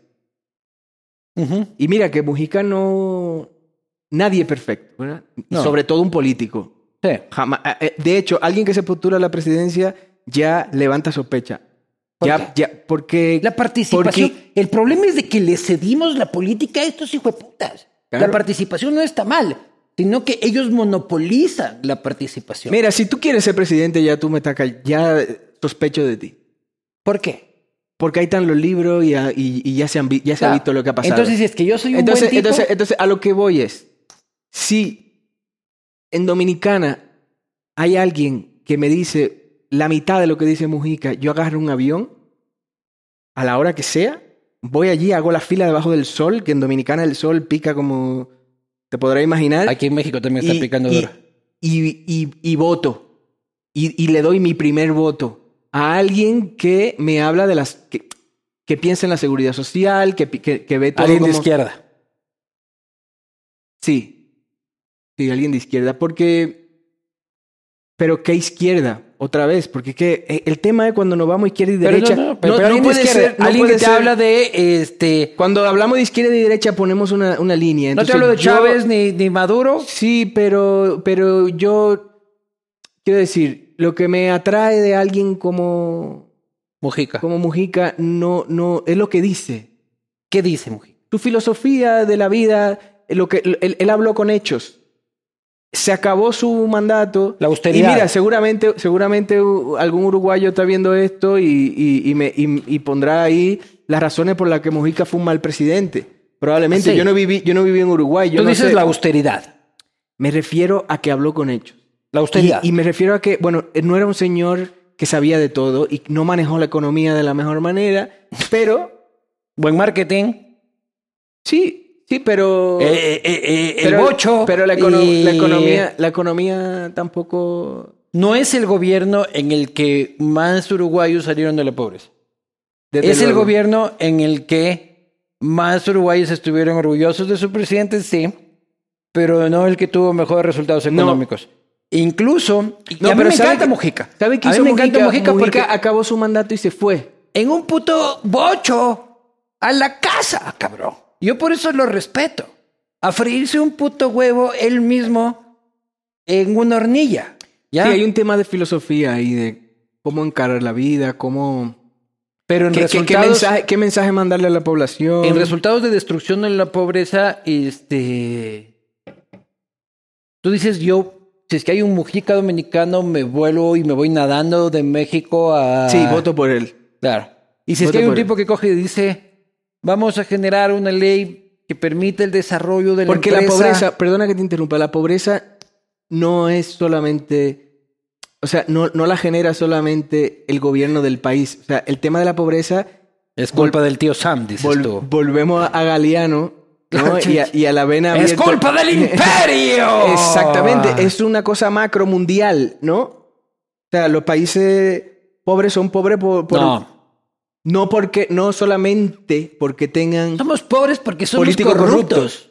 y mira que Mujica no... Nadie es perfecto, ¿verdad? No. Sobre todo un político. Sí. Jamás. eh, eh, De hecho, alguien que se postula a la presidencia ya levanta sospecha. ¿Por ya, ya, porque. La participación. porque- El problema es de que le cedimos la política a estos hijueputas. Claro. La participación no está mal, sino que ellos monopolizan la participación. Mira, si tú quieres ser presidente, ya tú me call- ya sospecho de ti. ¿Por qué? Porque ahí están los libros y, a- y- y ya, se han vi- ya se ha visto lo que ha pasado. Entonces, es que yo soy un entonces, buen tipo. entonces, entonces, a lo que voy es: si en Dominicana hay alguien que me dice la mitad de lo que dice Mujica, yo agarro un avión a la hora que sea, voy allí, hago la fila debajo del sol, que en Dominicana el sol pica como te podrás imaginar. Aquí en México también está y- picando duro. y- y- y voto. Y, y le doy mi primer voto a alguien que me habla de las. que, que piensa en la seguridad social, que, que, que ve todo Alguien de izquierda. Sí. Sí, alguien de izquierda. Porque. Pero ¿qué izquierda? Otra vez, porque que eh, el tema es cuando nos vamos izquierda y Pero derecha. no, no, pero, pero alguien de puede izquierda. ser- no alguien puede que te ser- habla de este. Cuando hablamos de izquierda y derecha ponemos una, una línea. No te Entonces, hablo de yo- Chávez ni, ni Maduro. Sí, pero, pero yo quiero decir, lo que me atrae de alguien como, Mujica. como Mujica no, no es lo que dice. ¿Qué dice Mujica? Su filosofía de la vida, lo que él, él habló con hechos. Se acabó su mandato. La austeridad. Y mira, seguramente, seguramente algún uruguayo está viendo esto y, y- y me, y- pondrá ahí las razones por las que Mujica fue un mal presidente. Probablemente. Sí. Yo no viví, yo no viví en Uruguay. Yo Tú no dices sé. la austeridad. Me refiero a que habló con hechos. La austeridad. Y, me refiero a que, bueno, él no era un señor que sabía de todo y no manejó la economía de la mejor manera, pero Buen marketing. sí, sí, pero... Eh, eh, eh, eh, el pero- bocho. Pero la, econo- y- la economía, la economía tampoco... No es el gobierno en el que más uruguayos salieron de la pobreza. desde es el gobierno en el que más uruguayos estuvieron orgullosos de su presidente, sí, pero no el que tuvo mejores resultados No. económicos. Incluso, y No, a mí pero me ¿sabe encanta Mujica. ¿Sabe qué a mí hizo me encanta porque acabó su mandato y se fue. en un puto bocho a la casa, cabrón. Yo por eso lo respeto. A freírse un puto huevo él mismo en una hornilla. ¿ya? Sí, hay un tema de filosofía ahí, de cómo encarar la vida, cómo... Pero en ¿Qué, qué- qué resultados, mensaje, qué mensaje mandarle a la población? en resultados de destrucción de la pobreza, este. Tú dices, yo, si es que hay un Mujica dominicano, me vuelo y me voy nadando de México a. Sí, voto por él. Claro. Y si es que hay un él. tipo que coge y dice, vamos a generar una ley que permita el desarrollo de la Porque la empresa. pobreza, perdona que te interrumpa, la pobreza no es solamente, o sea, no, no la genera solamente el gobierno del país. O sea, el tema de la pobreza, Es culpa del tío Sam, dices vol- tú. volvemos a Galeano ¿no? y, a, y a la vena ¡Es abierta. culpa del imperio! Exactamente, es una cosa macro mundial, ¿no? O sea, los países pobres son pobres por, por- No. No porque, no solamente porque tengan, Somos pobres porque somos Políticos corruptos. corruptos.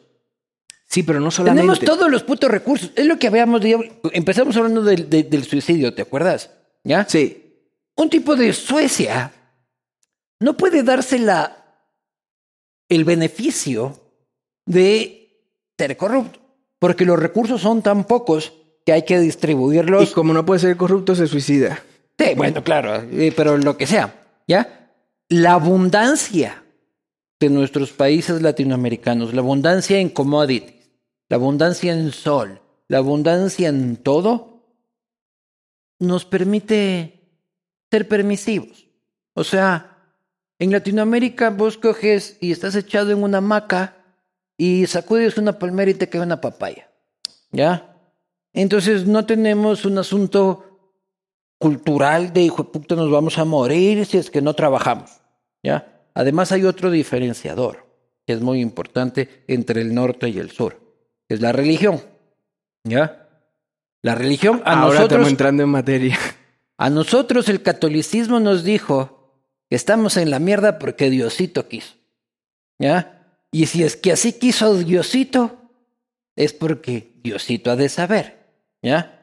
sí, pero no solamente. Tenemos todos los putos recursos. Es lo que habíamos dicho. Empezamos hablando del, de- del suicidio, ¿te acuerdas? ¿Ya? Sí, Un tipo de Suecia no puede darse la, el beneficio de ser corrupto. Porque los recursos son tan pocos que hay que y distribuirlos. como no puede ser corrupto, se suicida. Sí, bueno, claro, eh, pero lo que sea, ¿ya? La abundancia de nuestros países latinoamericanos, la abundancia en commodities, la abundancia en sol, la abundancia en todo, nos permite ser permisivos. O sea, en Latinoamérica vos coges y estás echado en una hamaca y sacudes una palmera y te cae una papaya, ¿ya? Entonces no tenemos un asunto cultural de hijo de puta nos vamos a morir si es que no trabajamos. ¿ya? Además hay otro diferenciador que es muy importante entre el norte y el sur, que es la religión. ¿ya? La religión a Ahora estamos nosotros entrando en materia. a nosotros el catolicismo nos dijo que estamos en la mierda porque Diosito quiso. ¿Ya? Y si es que así quiso Diosito, es porque Diosito ha de saber. ¿Ya?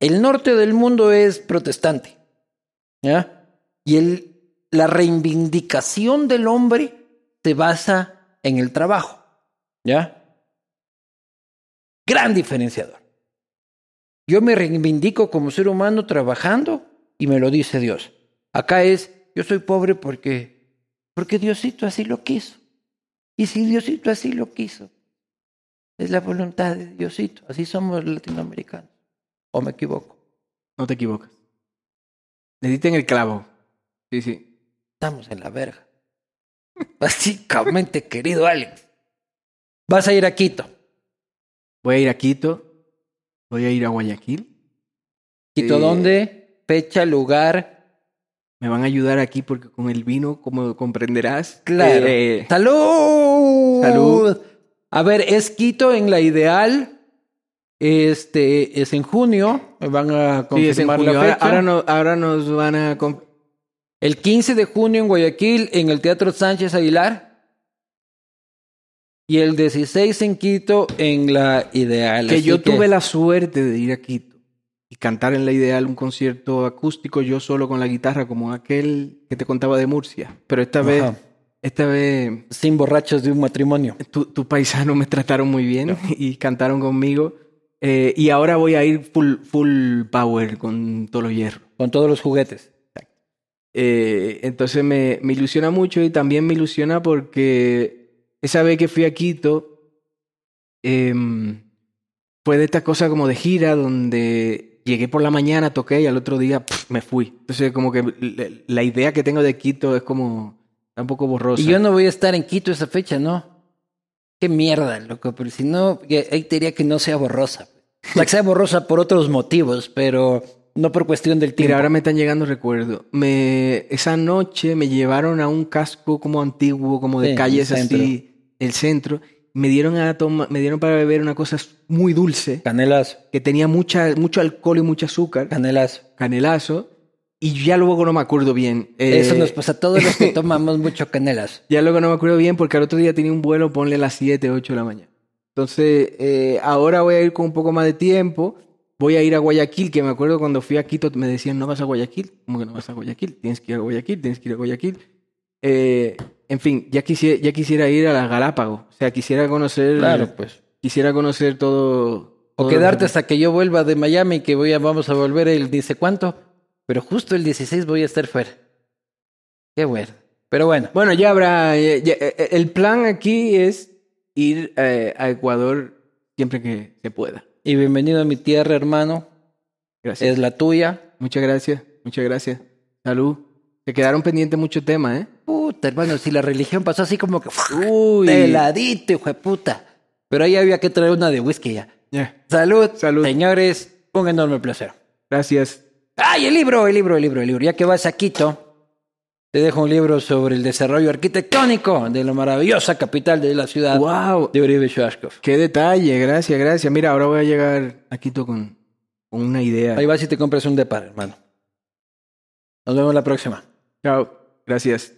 El norte del mundo es protestante. ¿Ya? Y el, la reivindicación del hombre se basa en el trabajo. ¿Ya? Gran diferenciador. Yo me reivindico como ser humano trabajando y me lo dice Dios. Acá es, yo soy pobre porque, porque Diosito así lo quiso. Y si Diosito así lo quiso, es la voluntad de Diosito. Así somos latinoamericanos. ¿O me equivoco? No te equivocas. Le diste en el clavo. Sí, sí. Estamos en la verga. Básicamente, querido Alex. Vas a ir a Quito. Voy a ir a Quito. Voy a ir a Guayaquil. ¿Quito Eh, dónde? Fecha, lugar. me van a ayudar aquí porque con el vino, como comprenderás. Claro. eh, ¡Salud! Salud. A ver, es Quito en la ideal. Este es en junio. Van a sí, es en confirmar junio. la fecha. ahora no- ahora nos van a... El 15 de junio en Guayaquil, en el Teatro Sánchez Aguilar. Y el 16 en Quito, en la Ideal. que Así yo tuve la suerte de ir a Quito y cantar en la ideal un concierto acústico yo solo con la guitarra como aquel que te contaba de Murcia. Pero esta Ajá. vez, esta vez Sin borrachos de un matrimonio. tu, tu paisano me trataron muy bien y cantaron conmigo. Eh, y ahora voy a ir full, full power con todos los hierros. Con todos los juguetes. Eh, entonces me, me ilusiona mucho y también me ilusiona porque esa vez que fui a Quito em, fue de esta cosa como de gira donde llegué por la mañana, toqué y al otro día me fui. Entonces como que la, idea que tengo de Quito es como un poco borrosa. Y yo no voy a estar en Quito esa fecha, ¿no? Qué mierda, loco. Pero si no, ahí te diría que no sea borrosa. Sea, que sea borrosa por otros motivos, pero no por cuestión del tiempo. Mira, ahora me están llegando recuerdos. Me, esa noche me llevaron a un casco como antiguo, como de Sí, calles el así, el centro. Me dieron, a toma- me dieron para beber una cosa muy dulce, Canelazo, que tenía mucha, mucho alcohol y mucho azúcar, canelazo. canelazo, y ya luego no me acuerdo bien. Eh, Eso nos pasa a todos los que tomamos mucho canelazo. Ya luego no me acuerdo bien porque al otro día tenía un vuelo, ponle a las 7, 8 de la mañana. Entonces, eh, ahora voy a ir con un poco más de tiempo. Voy a ir a Guayaquil, que me acuerdo cuando fui a Quito me decían, no vas a Guayaquil. ¿Cómo que no vas a Guayaquil? Tienes que ir a Guayaquil, tienes que ir a Guayaquil. Eh, en fin, ya quisiera, ya quisiera ir a las Galápagos. O sea, quisiera conocer... Claro, pues. Quisiera conocer todo... O todo quedarte hasta que yo vuelva de Miami, que voy a, vamos a volver el dice cuánto. Pero justo el 16 voy a estar fuera. Qué bueno. Pero bueno, Bueno, ya habrá... ya- ya- eh, el plan aquí es ir eh, a Ecuador siempre que se pueda. y bienvenido a mi tierra, hermano. Gracias. Es la tuya. Muchas gracias, muchas gracias. Salud. Se quedaron pendientes muchos temas, ¿eh? Puta, hermano, si la religión pasó así como que... Uy. De ladito, hijo de puta. Pero ahí había que traer una de whisky ya. Ya. Salud. Salud. Señores, un enorme placer. Gracias. ¡Ay, el libro, el libro, el libro, el libro! Ya que vas a Quito, te dejo un libro sobre el desarrollo arquitectónico de la maravillosa capital de la ciudad Wow. de Uribe Shashkov. Qué detalle, gracias, gracias. Mira, ahora voy a llegar a Quito con, con una idea. Ahí vas y te compras un depar, hermano. Nos vemos la próxima. Chao. Gracias.